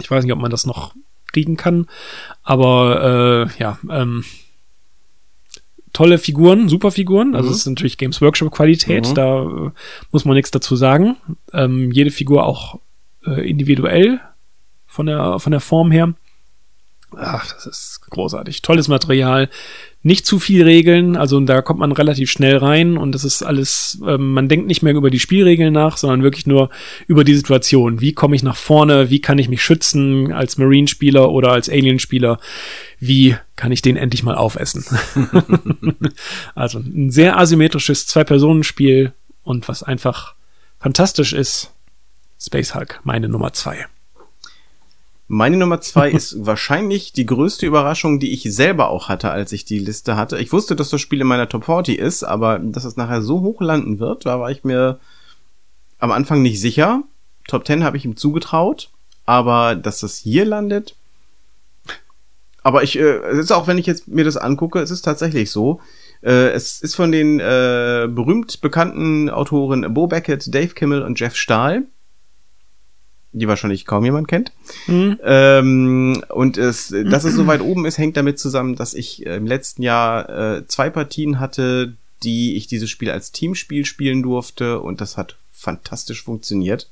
Ich weiß nicht, ob man das noch kriegen kann, aber äh, ja, ähm, tolle Figuren, super Figuren. Also mhm. es ist natürlich Games Workshop Qualität, mhm. da äh, muss man nichts dazu sagen. Ähm, jede Figur auch äh, individuell von der von der Form her. Ach, das ist großartig. Tolles Material nicht zu viel Regeln, also da kommt man relativ schnell rein und das ist alles, ähm, man denkt nicht mehr über die Spielregeln nach, sondern wirklich nur über die Situation. Wie komme ich nach vorne? Wie kann ich mich schützen als Marine-Spieler oder als Alien-Spieler? Wie kann ich den endlich mal aufessen? also ein sehr asymmetrisches Zwei-Personen-Spiel und was einfach fantastisch ist. Space Hulk, meine Nummer zwei. Meine Nummer zwei ist wahrscheinlich die größte Überraschung, die ich selber auch hatte, als ich die Liste hatte. Ich wusste, dass das Spiel in meiner Top 40 ist, aber dass es nachher so hoch landen wird, da war ich mir am Anfang nicht sicher. Top 10 habe ich ihm zugetraut, aber dass das hier landet. Aber ich, äh, es ist auch, wenn ich jetzt mir das angucke, es ist tatsächlich so. Äh, es ist von den äh, berühmt bekannten Autoren Bo Beckett, Dave Kimmel und Jeff Stahl die wahrscheinlich kaum jemand kennt. Mhm. Ähm, und es, dass es so weit oben ist, hängt damit zusammen, dass ich im letzten Jahr äh, zwei Partien hatte, die ich dieses Spiel als Teamspiel spielen durfte und das hat fantastisch funktioniert.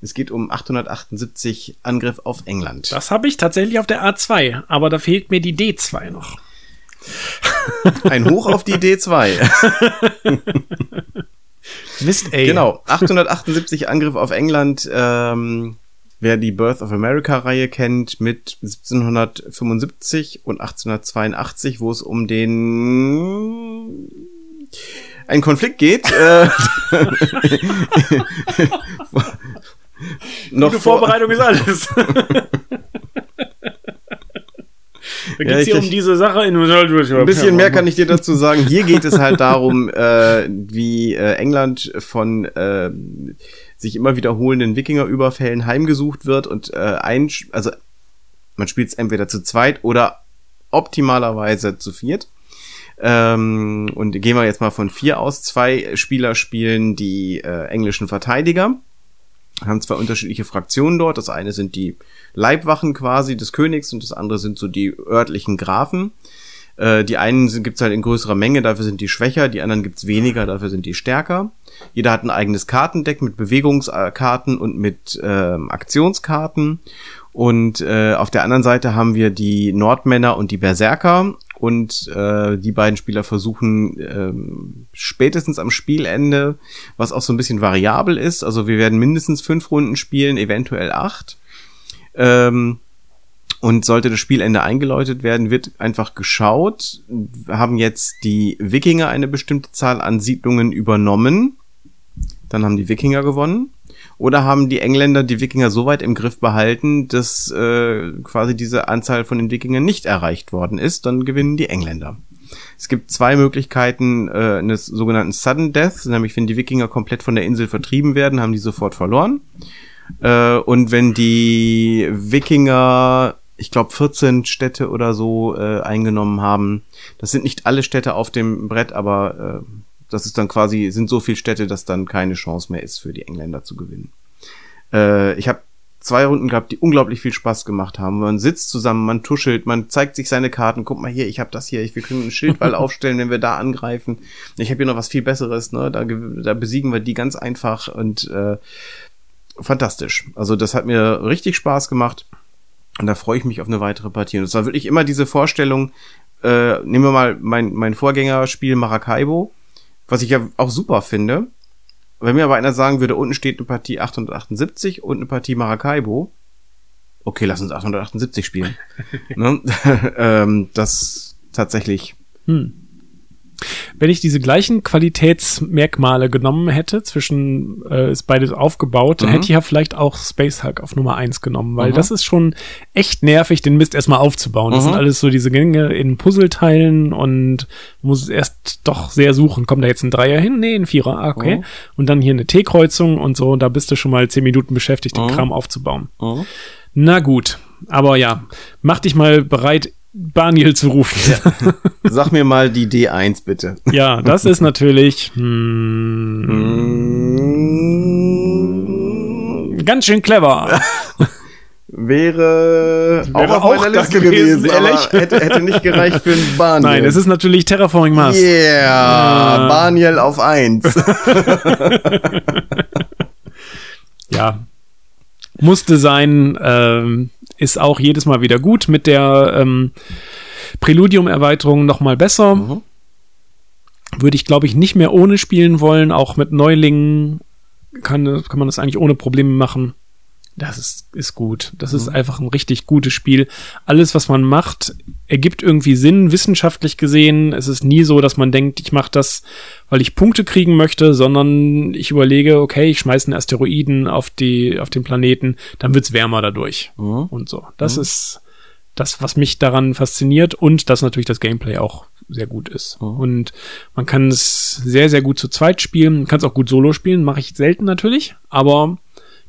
Es geht um 878 Angriff auf England. Das habe ich tatsächlich auf der A2, aber da fehlt mir die D2 noch. Ein Hoch auf die D2. Mist, ey. Genau, 878 Angriff auf England. Ähm, wer die Birth of America-Reihe kennt, mit 1775 und 1882, wo es um den einen Konflikt geht. äh, noch Gute Vorbereitung ist alles. Da geht es ja, hier um diese Sache in Ein bisschen mehr kann ich dir dazu sagen. Hier geht es halt darum, äh, wie äh, England von äh, sich immer wiederholenden Wikingerüberfällen heimgesucht wird und äh, ein, also man spielt es entweder zu zweit oder optimalerweise zu viert. Ähm, und gehen wir jetzt mal von vier aus. Zwei Spieler spielen die äh, englischen Verteidiger haben zwei unterschiedliche Fraktionen dort. Das eine sind die Leibwachen quasi des Königs und das andere sind so die örtlichen Grafen. Äh, die einen sind, gibt's halt in größerer Menge, dafür sind die schwächer, die anderen gibt's weniger, dafür sind die stärker. Jeder hat ein eigenes Kartendeck mit Bewegungskarten und mit äh, Aktionskarten. Und äh, auf der anderen Seite haben wir die Nordmänner und die Berserker. Und äh, die beiden Spieler versuchen äh, spätestens am Spielende, was auch so ein bisschen variabel ist, also wir werden mindestens fünf Runden spielen, eventuell acht. Ähm, und sollte das Spielende eingeläutet werden, wird einfach geschaut. Haben jetzt die Wikinger eine bestimmte Zahl an Siedlungen übernommen. Dann haben die Wikinger gewonnen. Oder haben die Engländer die Wikinger so weit im Griff behalten, dass äh, quasi diese Anzahl von den Wikingern nicht erreicht worden ist, dann gewinnen die Engländer. Es gibt zwei Möglichkeiten äh, eines sogenannten Sudden Death, nämlich wenn die Wikinger komplett von der Insel vertrieben werden, haben die sofort verloren. Äh, und wenn die Wikinger, ich glaube 14 Städte oder so äh, eingenommen haben, das sind nicht alle Städte auf dem Brett, aber äh, das ist dann quasi, sind so viele Städte, dass dann keine Chance mehr ist für die Engländer zu gewinnen. Äh, ich habe zwei Runden gehabt, die unglaublich viel Spaß gemacht haben. Man sitzt zusammen, man tuschelt, man zeigt sich seine Karten. Guck mal hier, ich habe das hier, ich, wir können einen Schildwall aufstellen, wenn wir da angreifen. Ich habe hier noch was viel Besseres, ne? Da, da besiegen wir die ganz einfach und äh, fantastisch. Also das hat mir richtig Spaß gemacht. Und da freue ich mich auf eine weitere Partie. Und es war wirklich immer diese Vorstellung, äh, nehmen wir mal mein, mein Vorgängerspiel Maracaibo, was ich ja auch super finde. wenn mir aber einer sagen würde, unten steht eine Partie 878 und eine Partie Maracaibo, okay, lass uns 878 spielen. ne? ähm, das tatsächlich. Hm. Wenn ich diese gleichen Qualitätsmerkmale genommen hätte, zwischen äh, ist beides aufgebaut, Mhm. hätte ich ja vielleicht auch Space Hulk auf Nummer eins genommen, weil Mhm. das ist schon echt nervig, den Mist erstmal aufzubauen. Das Mhm. sind alles so diese Gänge in Puzzleteilen und muss es erst doch sehr suchen. Kommt da jetzt ein Dreier hin? Nee, ein Vierer, ah, okay. Mhm. Und dann hier eine T-Kreuzung und so, und da bist du schon mal zehn Minuten beschäftigt, den Mhm. Kram aufzubauen. Na gut, aber ja, mach dich mal bereit, Daniel zu rufen. Sag mir mal die D1 bitte. Ja, das ist natürlich hm, ganz schön clever. Wäre, Wäre auch auf auch da Liste gewesen, gewesen, ehrlich. hätte, hätte nicht gereicht für einen Barniel. Nein, es ist natürlich Terraforming Mars. Yeah, Äh. Barniel auf 1. Ja. Musste sein, ähm, ist auch jedes Mal wieder gut. Mit der ähm, Präludium-Erweiterung noch mal besser. Mhm. Würde ich, glaube ich, nicht mehr ohne spielen wollen. Auch mit Neulingen kann, kann man das eigentlich ohne Probleme machen. Das ist, ist gut. Das ist einfach ein richtig gutes Spiel. Alles, was man macht, ergibt irgendwie Sinn, wissenschaftlich gesehen. Es ist nie so, dass man denkt, ich mache das, weil ich Punkte kriegen möchte, sondern ich überlege, okay, ich schmeiße einen Asteroiden auf, die, auf den Planeten, dann wird's wärmer dadurch. Mhm. Und so. Das ist das, was mich daran fasziniert und dass natürlich das Gameplay auch sehr gut ist. Mhm. Und man kann es sehr, sehr gut zu zweit spielen. Man kann es auch gut solo spielen, mache ich selten natürlich, aber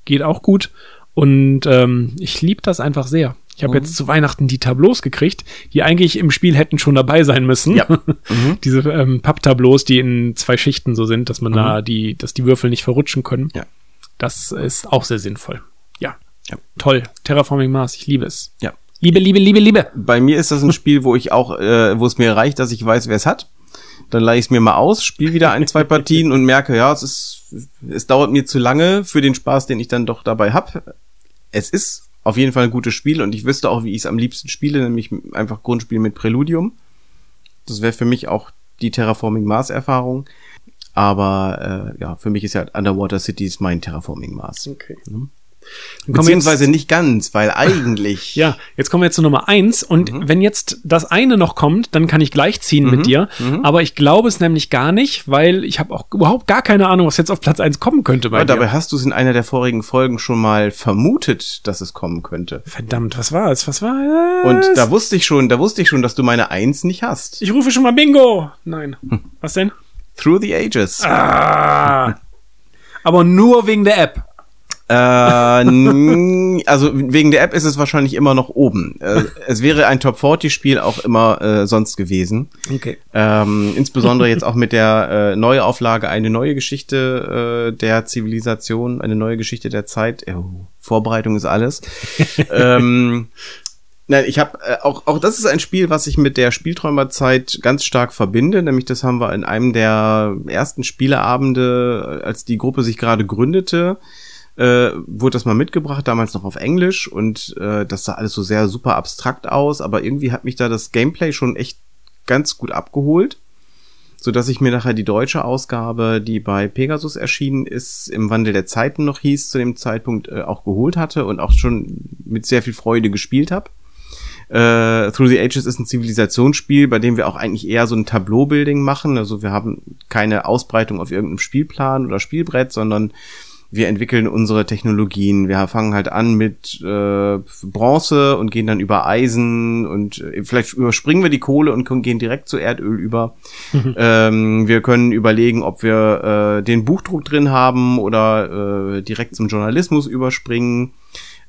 geht auch gut. Und ähm, ich liebe das einfach sehr. Ich habe Mhm. jetzt zu Weihnachten die Tableaus gekriegt, die eigentlich im Spiel hätten schon dabei sein müssen. Ja. Mhm. Diese ähm, Papptableaus, die in zwei Schichten so sind, dass man da die, dass die Würfel nicht verrutschen können. Mhm. Ja. Das ist auch sehr sinnvoll. Ja. Ja. Toll. Terraforming Mars, ich liebe es. Ja. Liebe, liebe, liebe, liebe. Bei mir ist das ein Spiel, wo ich auch, äh, wo es mir reicht, dass ich weiß, wer es hat. Dann leihe ich es mir mal aus, spiele wieder ein, zwei Partien und merke, ja, es ist, es dauert mir zu lange für den Spaß, den ich dann doch dabei hab. Es ist auf jeden Fall ein gutes Spiel und ich wüsste auch, wie ich es am liebsten spiele, nämlich einfach Grundspiel mit Präludium. Das wäre für mich auch die Terraforming Mars Erfahrung. Aber äh, ja, für mich ist ja Underwater Cities mein Terraforming Mars. Okay. Mhm. Beziehungsweise jetzt, nicht ganz, weil eigentlich. ja, jetzt kommen wir jetzt zu Nummer eins und Mhm. wenn jetzt das eine noch kommt, dann kann ich gleich ziehen mit dir. mhm. Aber ich glaube es nämlich gar nicht, weil ich habe auch überhaupt gar keine Ahnung, was jetzt auf Platz eins kommen könnte bei Aber dir. dabei hast du es in einer der vorigen Folgen schon mal vermutet, dass es kommen könnte. Verdammt, was war es? Was war es? Und da wusste ich schon, da wusste ich schon, dass du meine Eins nicht hast. ich rufe schon mal Bingo. Nein. Was denn? Through the Ages. Ah. Aber nur wegen der App. Äh, also wegen der App ist es wahrscheinlich immer noch oben. Äh, es wäre ein Top 40 Spiel auch immer äh, sonst gewesen. Okay. Ähm, insbesondere jetzt auch mit der äh, Neuauflage eine neue Geschichte äh, der Zivilisation, eine neue Geschichte der Zeit. Oh, Vorbereitung ist alles. ähm, nein, ich habe äh, auch auch das ist ein Spiel, was ich mit der Spielträumerzeit ganz stark verbinde. Nämlich das haben wir in einem der ersten Spieleabende, als die Gruppe sich gerade gründete, äh, wurde das mal mitgebracht, damals noch auf Englisch und äh, das sah alles so sehr super abstrakt aus, aber irgendwie hat mich da das Gameplay schon echt ganz gut abgeholt, so dass ich mir nachher die deutsche Ausgabe, die bei Pegasus erschienen ist, im Wandel der Zeiten noch hieß, zu dem Zeitpunkt äh, auch geholt hatte und auch schon mit sehr viel Freude gespielt habe. Äh, Through the Ages ist ein Zivilisationsspiel, bei dem wir auch eigentlich eher so ein Tableau-Building machen. Also wir haben keine Ausbreitung auf irgendeinem Spielplan oder Spielbrett, sondern wir entwickeln unsere Technologien. Wir fangen halt an mit äh, Bronze und gehen dann über Eisen und äh, vielleicht überspringen wir die Kohle und gehen direkt zu Erdöl über. ähm, wir können überlegen, ob wir äh, den Buchdruck drin haben oder äh, direkt zum Journalismus überspringen.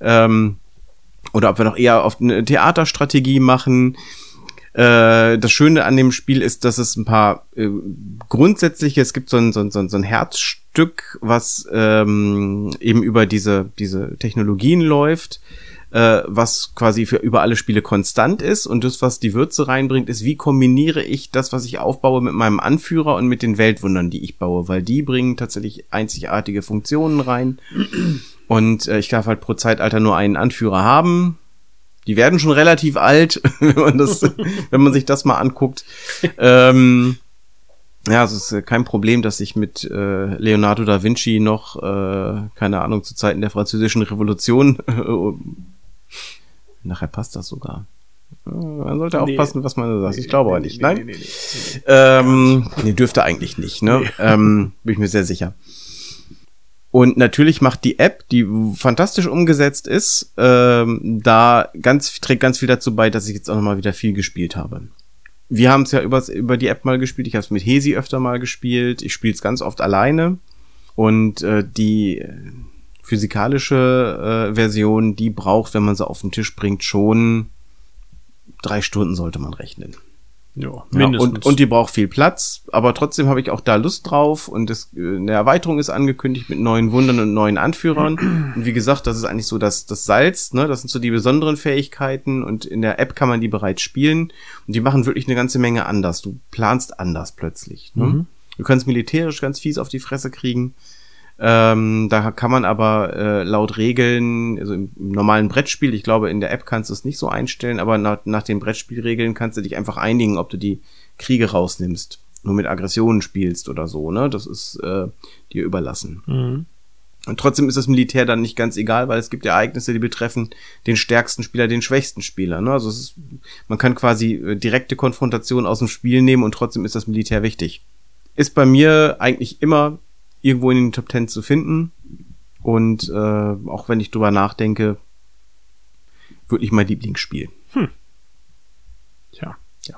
Ähm, oder ob wir noch eher auf eine Theaterstrategie machen. Äh, das Schöne an dem Spiel ist, dass es ein paar äh, grundsätzliche, es gibt so ein, so ein, so ein so Herzstück, was ähm, eben über diese, diese Technologien läuft, äh, was quasi für über alle Spiele konstant ist und das, was die Würze reinbringt, ist, wie kombiniere ich das, was ich aufbaue, mit meinem Anführer und mit den Weltwundern, die ich baue, weil die bringen tatsächlich einzigartige Funktionen rein. Und äh, ich darf halt pro Zeitalter nur einen Anführer haben. Die werden schon relativ alt, wenn man das, wenn man sich das mal anguckt. Ähm, Ja, es ist äh, kein Problem, dass ich mit äh, Leonardo da Vinci noch, äh, keine Ahnung, zu Zeiten der französischen Revolution, nachher passt das sogar. Man sollte Nee. aufpassen, was man sagt. Nee, Ich glaube nee, aber nicht. nee, Nein? nee. Ähm, dürfte eigentlich nicht, ne? Ähm, bin ich mir sehr sicher. Und natürlich macht die App, die fantastisch umgesetzt ist, ähm, da ganz, trägt ganz viel dazu bei, dass ich jetzt auch nochmal wieder viel gespielt habe. Wir haben es ja übers, über die App mal gespielt, ich habe es mit Hesi öfter mal gespielt, ich spiele es ganz oft alleine. Und äh, die äh, physikalische äh, Version, die braucht, wenn man sie auf den Tisch bringt, schon drei Stunden sollte man rechnen. Ja, Ja, mindestens. und, und die braucht viel Platz, aber trotzdem habe ich auch da Lust drauf und das, äh, eine Erweiterung ist angekündigt mit neuen Wundern und neuen Anführern. Und wie gesagt, das ist eigentlich so das, das Salz, ne? Das sind so die besonderen Fähigkeiten und in der App kann man die bereits spielen und die machen wirklich eine ganze Menge anders. Du planst anders plötzlich. Ne? Mhm. Du kannst militärisch ganz fies auf die Fresse kriegen. Ähm, da kann man aber äh, laut Regeln, also im, im normalen Brettspiel, ich glaube, in der App kannst du es nicht so einstellen, aber nach, nach den Brettspielregeln kannst du dich einfach einigen, ob du die Kriege rausnimmst, nur mit Aggressionen spielst oder so, ne? Das ist äh, dir überlassen. Mhm. Und trotzdem ist das Militär dann nicht ganz egal, weil es gibt Ereignisse, die betreffen den stärksten Spieler, den schwächsten Spieler. Ne? Also es ist, man kann quasi äh, direkte Konfrontation aus dem Spiel nehmen und trotzdem ist das Militär wichtig. Ist bei mir eigentlich immer irgendwo in den Top Ten zu finden. Und äh, auch wenn ich drüber nachdenke, wirklich mein Lieblingsspiel. Tja. Ja.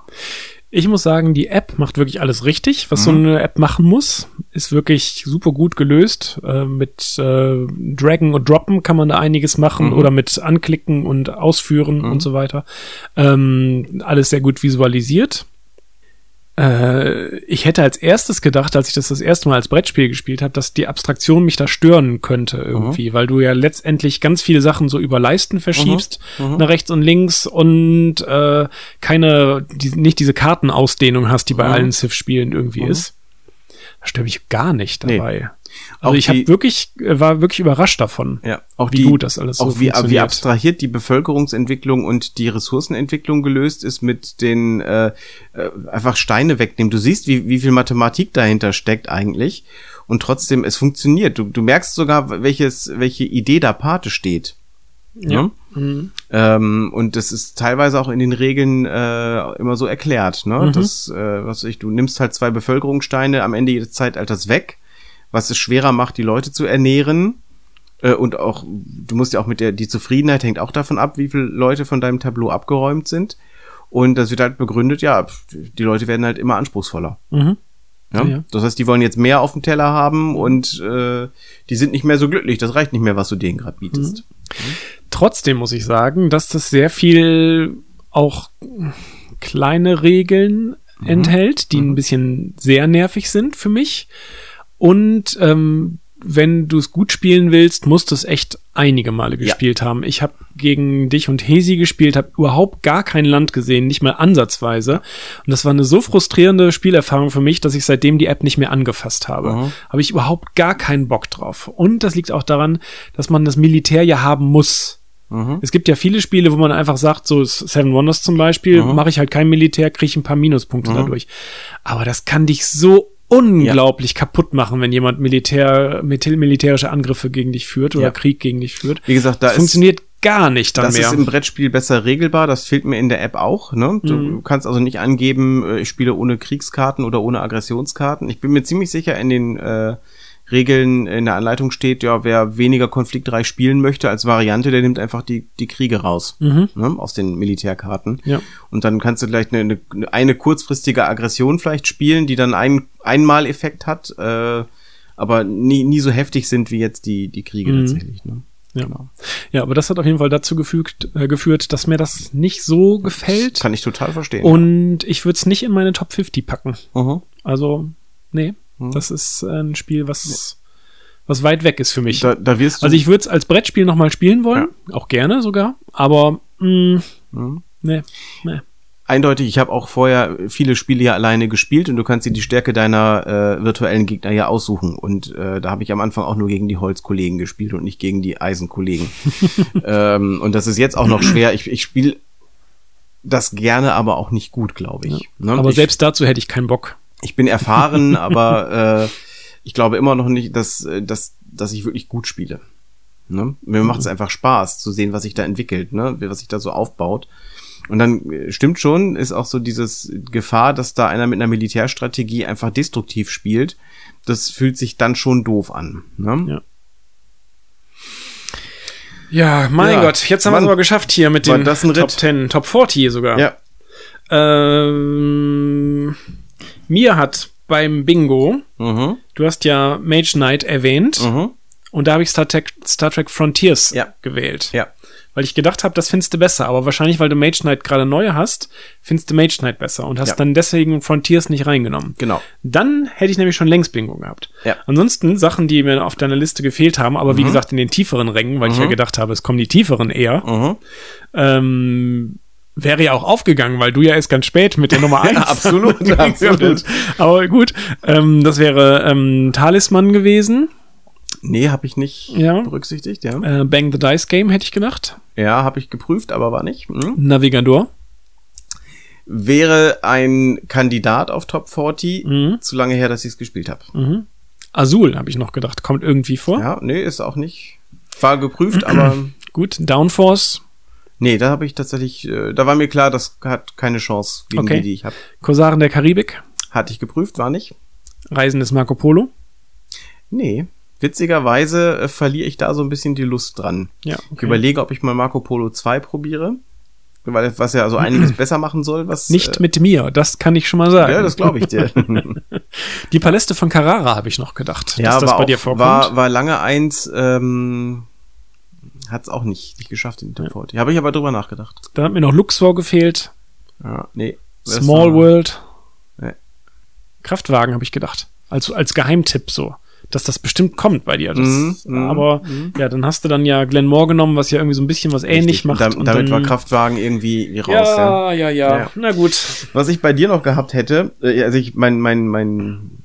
Ich muss sagen, die App macht wirklich alles richtig, was so eine App machen muss. Ist wirklich super gut gelöst. Äh, mit äh, Draggen und Droppen kann man da einiges machen Mhm. oder mit Anklicken und Ausführen und so weiter. Ähm, alles sehr gut visualisiert. Äh, ich hätte als erstes gedacht, als ich das das erste Mal als Brettspiel gespielt habe, dass die Abstraktion mich da stören könnte irgendwie, weil du ja letztendlich ganz viele Sachen so über Leisten verschiebst, nach rechts und links und äh, keine, die, nicht diese Kartenausdehnung hast, die bei Mhm. allen Civ-Spielen irgendwie ist. Da stört mich gar nicht Nee. Dabei. Auch Also ich habe wirklich, äh, war wirklich überrascht davon. Ja, auch Wie die, gut das alles so auch wie, wie funktioniert. abstrahiert die Bevölkerungsentwicklung und die Ressourcenentwicklung gelöst ist mit den äh, äh, einfach Steine wegnehmen. Du siehst, wie, wie viel Mathematik dahinter steckt eigentlich und trotzdem es funktioniert. Du, du merkst sogar, welches, welche Idee da Pate steht. Ja. Ne? Ähm, und das ist teilweise auch in den Regeln äh, immer so erklärt. Ne? Mhm. Das, äh, was ich, du nimmst halt zwei Bevölkerungssteine am Ende jedes Zeitalters weg, was es schwerer macht, die Leute zu ernähren. Äh, und auch, du musst ja auch mit der, die Zufriedenheit hängt auch davon ab, wie viele Leute von deinem Tableau abgeräumt sind. Und das wird halt begründet, ja, die Leute werden halt immer anspruchsvoller. Mhm. Ja? Ja. Das heißt, die wollen jetzt mehr auf dem Teller haben und äh, die sind nicht mehr so glücklich. Das reicht nicht mehr, was du denen gerade bietest. Trotzdem muss ich sagen, dass das sehr viel auch kleine Regeln enthält, die ein bisschen sehr nervig sind für mich. Und ähm, wenn du es gut spielen willst, musst du es echt einige Male Ja. gespielt haben. Ich habe gegen dich und Hesi gespielt, habe überhaupt gar kein Land gesehen, nicht mal ansatzweise. Und das war eine so frustrierende Spielerfahrung für mich, dass ich seitdem die App nicht mehr angefasst habe. Mhm. Habe ich überhaupt gar keinen Bock drauf. Und das liegt auch daran, dass man das Militär ja haben muss. Es gibt ja viele Spiele, wo man einfach sagt, so Seven Wonders zum Beispiel, mache ich halt kein Militär, kriege ich ein paar Minuspunkte dadurch. Aber das kann dich so unglaublich kaputt machen, wenn jemand Militär, militärische Angriffe gegen dich führt oder Ja. Krieg gegen dich führt. Wie gesagt, da das ist- funktioniert gar nicht dann Das mehr. ist im Brettspiel besser regelbar, das fehlt mir in der App auch. Ne? Du Mhm. kannst also nicht angeben, äh, ich spiele ohne Kriegskarten oder ohne Aggressionskarten. Ich bin mir ziemlich sicher, in den äh, Regeln in der Anleitung steht, ja, wer weniger konfliktreich spielen möchte als Variante, der nimmt einfach die, die Kriege raus ne? aus den Militärkarten. Mhm. Ja. Und dann kannst du vielleicht eine, eine, eine kurzfristige Aggression vielleicht spielen, die dann ein einmal Effekt hat, äh, aber nie, nie so heftig sind wie jetzt die, die Kriege Mhm. tatsächlich. Ne? Ja. Genau. ja, aber das hat auf jeden Fall dazu gefügt, äh, geführt, dass mir das nicht so gefällt. Kann ich total verstehen. Und ich würde es nicht in meine Top 50 packen. Mhm. Also, nee, das ist ein Spiel, was, was weit weg ist für mich. Da, da wirst du. also ich würde es als Brettspiel nochmal spielen wollen, auch gerne sogar, aber mh, Mhm. nee, nee. eindeutig, ich habe auch vorher viele Spiele ja alleine gespielt und du kannst dir die Stärke deiner äh, virtuellen Gegner ja aussuchen. Und äh, da habe ich am Anfang auch nur gegen die Holzkollegen gespielt und nicht gegen die Eisenkollegen. ähm, und das ist jetzt auch noch schwer. Ich, ich spiele das gerne, aber auch nicht gut, glaube ich. Ne? Aber ich, selbst dazu hätte ich keinen Bock. Ich bin erfahren, aber äh, ich glaube immer noch nicht, dass, äh, dass, dass ich wirklich gut spiele. Ne? Mir macht es einfach Spaß zu sehen, was sich da entwickelt, ne? was sich da so aufbaut. Und dann äh, stimmt schon, ist auch so dieses Gefahr, dass da einer mit einer Militärstrategie einfach destruktiv spielt. Das fühlt sich dann schon doof an. Ne? Ja. Ja, mein Ja. Gott, jetzt haben wir es aber geschafft hier mit den Top Ritt? 10, Top 40 sogar. Ja. Ähm, mir hat beim Bingo, Mhm. du hast ja Mage Knight erwähnt Mhm. und da habe ich Star Trek, Star Trek Frontiers Ja. gewählt. Ja. Weil ich gedacht habe, das findest du besser, aber wahrscheinlich, weil du Mage Knight gerade neu hast, findest du Mage Knight besser und hast Ja. dann deswegen Frontiers nicht reingenommen. Genau. Dann hätte ich nämlich schon längst Bingo gehabt. Ja. Ansonsten Sachen, die mir auf deiner Liste gefehlt haben, aber wie gesagt in den tieferen Rängen, weil ich ja gedacht habe, es kommen die tieferen eher, Mhm. ähm, wäre ja auch aufgegangen, weil du ja erst ganz spät mit der Nummer 1. absolut, absolut. Aber gut, ähm, das wäre ähm, Talisman gewesen. Nee, habe ich nicht Ja. berücksichtigt, ja. Äh, Bang the Dice Game hätte ich gedacht. Ja, habe ich geprüft, aber war nicht. Mhm. Navigador. Wäre ein Kandidat auf Top 40, Mhm. zu lange her, dass ich es gespielt habe. Azul habe ich noch gedacht. Kommt irgendwie vor. Ja, nee, ist auch nicht. War geprüft, aber Gut, Downforce. Nee, da habe ich tatsächlich, äh, da war mir klar, das hat keine Chance gegen Okay. die, die ich habe. Korsaren der Karibik. Hatte ich geprüft, war nicht. Reisen des Marco Polo. Nee. Witzigerweise äh, verliere ich da so ein bisschen die Lust dran. Ja, Ich überlege, ob ich mal Marco Polo 2 probiere. Weil, was ja so einiges besser machen soll, was. Nicht äh, mit mir, das kann ich schon mal sagen. Ja, das glaube ich dir. Die Paläste von Carrara habe ich noch gedacht, ja, dass das war, bei auch, dir vorkommt. war, war lange eins, ähm, hat es auch nicht, nicht geschafft in den Top 40. Habe ich aber drüber nachgedacht. Dann hat mir noch Luxor gefehlt. Ja, nee. Small World. Nee. Kraftwagen habe ich gedacht. Also als Geheimtipp so. Dass das bestimmt kommt bei dir. Das, Mhm, mhm, aber ja, dann hast du dann ja Glenn Moore genommen, was ja irgendwie so ein bisschen was ähnlich Richtig. macht. Da, damit dann, war Kraftwagen irgendwie raus. Ja. ja, ja, ja, Ja. Na gut. Was ich bei dir noch gehabt hätte, äh, also ich, mein, mein, mein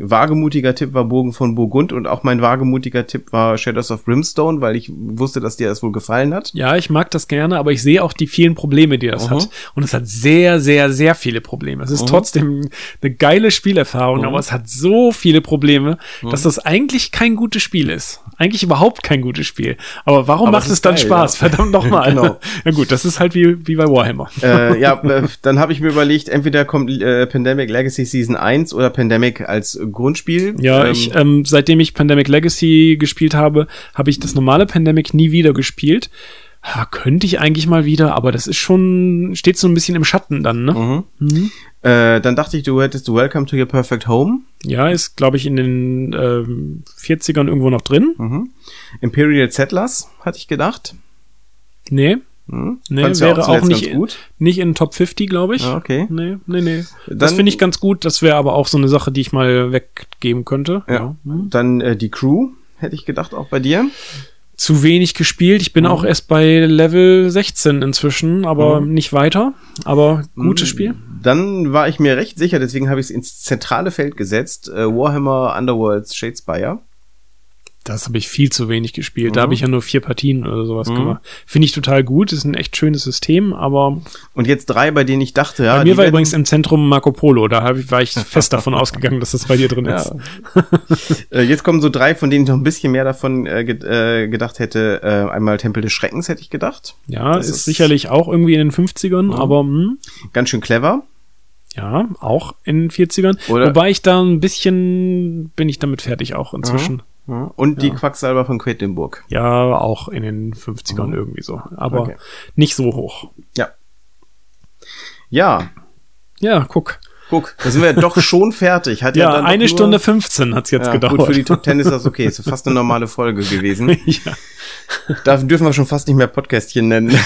wagemutiger Tipp war Burgen von Burgund und auch mein wagemutiger Tipp war Shadows of Brimstone, weil ich wusste, dass dir das wohl gefallen hat. Ja, ich mag das gerne, aber ich sehe auch die vielen Probleme, die das Mhm. hat. Und es hat sehr, sehr, sehr viele Probleme. Es ist trotzdem eine geile Spielerfahrung, aber es hat so viele Probleme, dass das eigentlich kein gutes Spiel ist. Eigentlich überhaupt kein gutes Spiel. Aber warum Aber macht es es dann geil, Spaß? ja. Verdammt nochmal. Genau. Ja gut, das ist halt wie, wie bei Warhammer. äh, ja, äh, dann habe ich mir überlegt, entweder kommt äh, Pandemic Legacy Season 1 oder Pandemic als Grundspiel. Ja, Ähm, ich, ähm, seitdem ich Pandemic Legacy gespielt habe, habe ich das normale Pandemic nie wieder gespielt. Ja, könnte ich eigentlich mal wieder, aber das ist schon, steht so ein bisschen im Schatten dann, ne? Mhm. Äh, dann dachte ich, du hättest Welcome to Your Perfect Home. Ja, ist, glaube ich, in den ähm, 40ern irgendwo noch drin. Mhm. Imperial Settlers, hatte ich gedacht. Nee, Mhm. nee ja wäre auch, zuletzt nicht, nicht in Top 50, glaube ich. Ah, okay. Nee, nee, nee. das Dann- finde ich ganz gut. Das wäre aber auch so eine Sache, die ich mal weggeben könnte. Ja. Hm. Dann äh, die Crew, hätte ich gedacht, auch bei dir. Zu wenig gespielt. Ich bin Mhm. auch erst bei Level 16 inzwischen, aber Mhm. nicht weiter. Aber gutes Spiel. Dann war ich mir recht sicher, deswegen habe ich es ins zentrale Feld gesetzt. Äh, Warhammer Underworlds Shadespire. Das habe ich viel zu wenig gespielt. Da Mhm. habe ich ja nur vier Partien oder sowas Mhm. gemacht. Finde ich total gut. Ist ein echt schönes System, aber Und jetzt drei, bei denen ich dachte, ja. bei mir war übrigens im Zentrum Marco Polo. Da hab ich, war ich fest davon ausgegangen, dass das bei dir drin ist. Ja. äh, jetzt kommen so drei, von denen ich noch ein bisschen mehr davon äh, äh, gedacht hätte. Äh, einmal Tempel des Schreckens hätte ich gedacht. Ja, ist, ist- sicherlich auch irgendwie in den 50ern, aber hm, Ganz schön clever. ja, auch in den 40ern. Oder- Wobei ich da ein bisschen bin ich damit fertig auch inzwischen. Ja. Und die Ja. Quacksalber von Quedlinburg. Ja, auch in den 50ern Mhm. irgendwie so. Aber Okay. nicht so hoch. Ja. Ja, Ja, guck. guck, da sind wir doch schon fertig. Hat ja, Ja, eine nur- Stunde 15 hat's jetzt ja, gedauert. Gut, für die Top Ten ist das okay. Ist fast eine normale Folge gewesen. ja. Da dürfen wir schon fast nicht mehr Podcastchen nennen.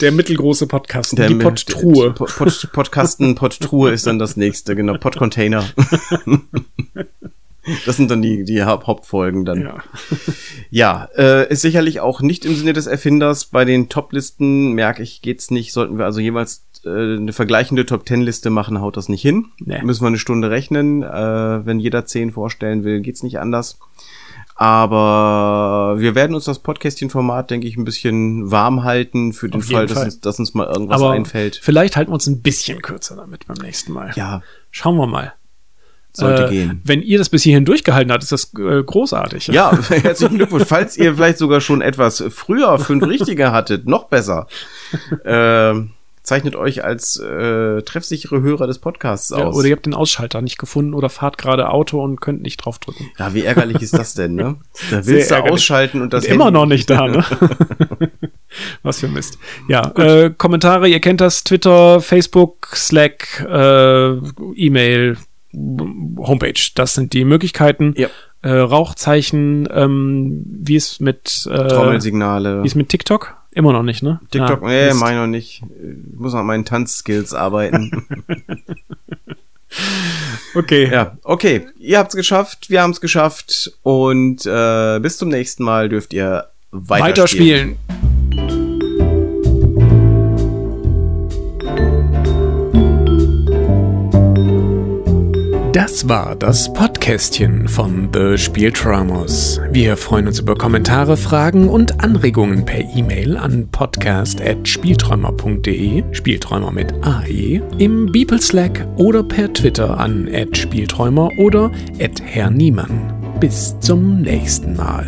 Der mittelgroße Podcast, Der die Podtruhe. Pod, Pod, Podcasten, Podtruhe ist dann das nächste, genau. Podcontainer. Das sind dann die, die Haupt- Hauptfolgen dann. Ja. Ja, äh, ist sicherlich auch nicht im Sinne des Erfinders. Bei den Top-Listen, merke ich, geht's nicht. Sollten wir also jeweils äh, eine vergleichende Top-10-Liste machen, haut das nicht hin. Nee. Müssen wir eine Stunde rechnen. Äh, wenn jeder zehn vorstellen will, geht's nicht anders. Aber wir werden uns das Podcastchen-Format, denke ich, ein bisschen warm halten für den jeden Fall, dass Fall. uns, dass uns mal irgendwas Aber einfällt. vielleicht halten wir uns ein bisschen kürzer damit beim nächsten Mal. Ja, Schauen wir mal. Sollte Äh, gehen. Wenn ihr das bis hierhin durchgehalten habt, ist das äh, großartig. Ja, herzlichen Glückwunsch. Falls ihr vielleicht sogar schon etwas früher fünf richtige hattet, noch besser. Ähm, zeichnet euch als äh, treffsichere Hörer des Podcasts Ja, aus. oder ihr habt den Ausschalter nicht gefunden oder fahrt gerade Auto und könnt nicht draufdrücken. Ja, wie ärgerlich ist das denn, ne? Da Sehr willst du ärgerlich. ausschalten und das Und immer noch nicht da, ne? Was für Mist. Ja, äh, Kommentare, ihr kennt das, Twitter, Facebook, Slack, äh, E-Mail, Homepage. Das sind die Möglichkeiten. Ja. Äh, Rauchzeichen, ähm, wie ist mit äh, Trommelsignale. wie ist mit TikTok? Immer noch nicht, ne? TikTok, Ah, nee, meine noch nicht. Ich muss noch an meinen Tanzskills arbeiten. Okay. ja, okay. Ihr habt's geschafft, wir haben's geschafft und äh, bis zum nächsten Mal dürft ihr weiterspielen. Weiterspielen. Das war das Podcastchen von The Spieltraumers. Wir freuen uns über Kommentare, Fragen und Anregungen per E-Mail an podcast.spielträumer.de, Spielträumer mit AE, im Beeple Slack oder per Twitter an @spielträumer oder @herr Niemann. Bis zum nächsten Mal.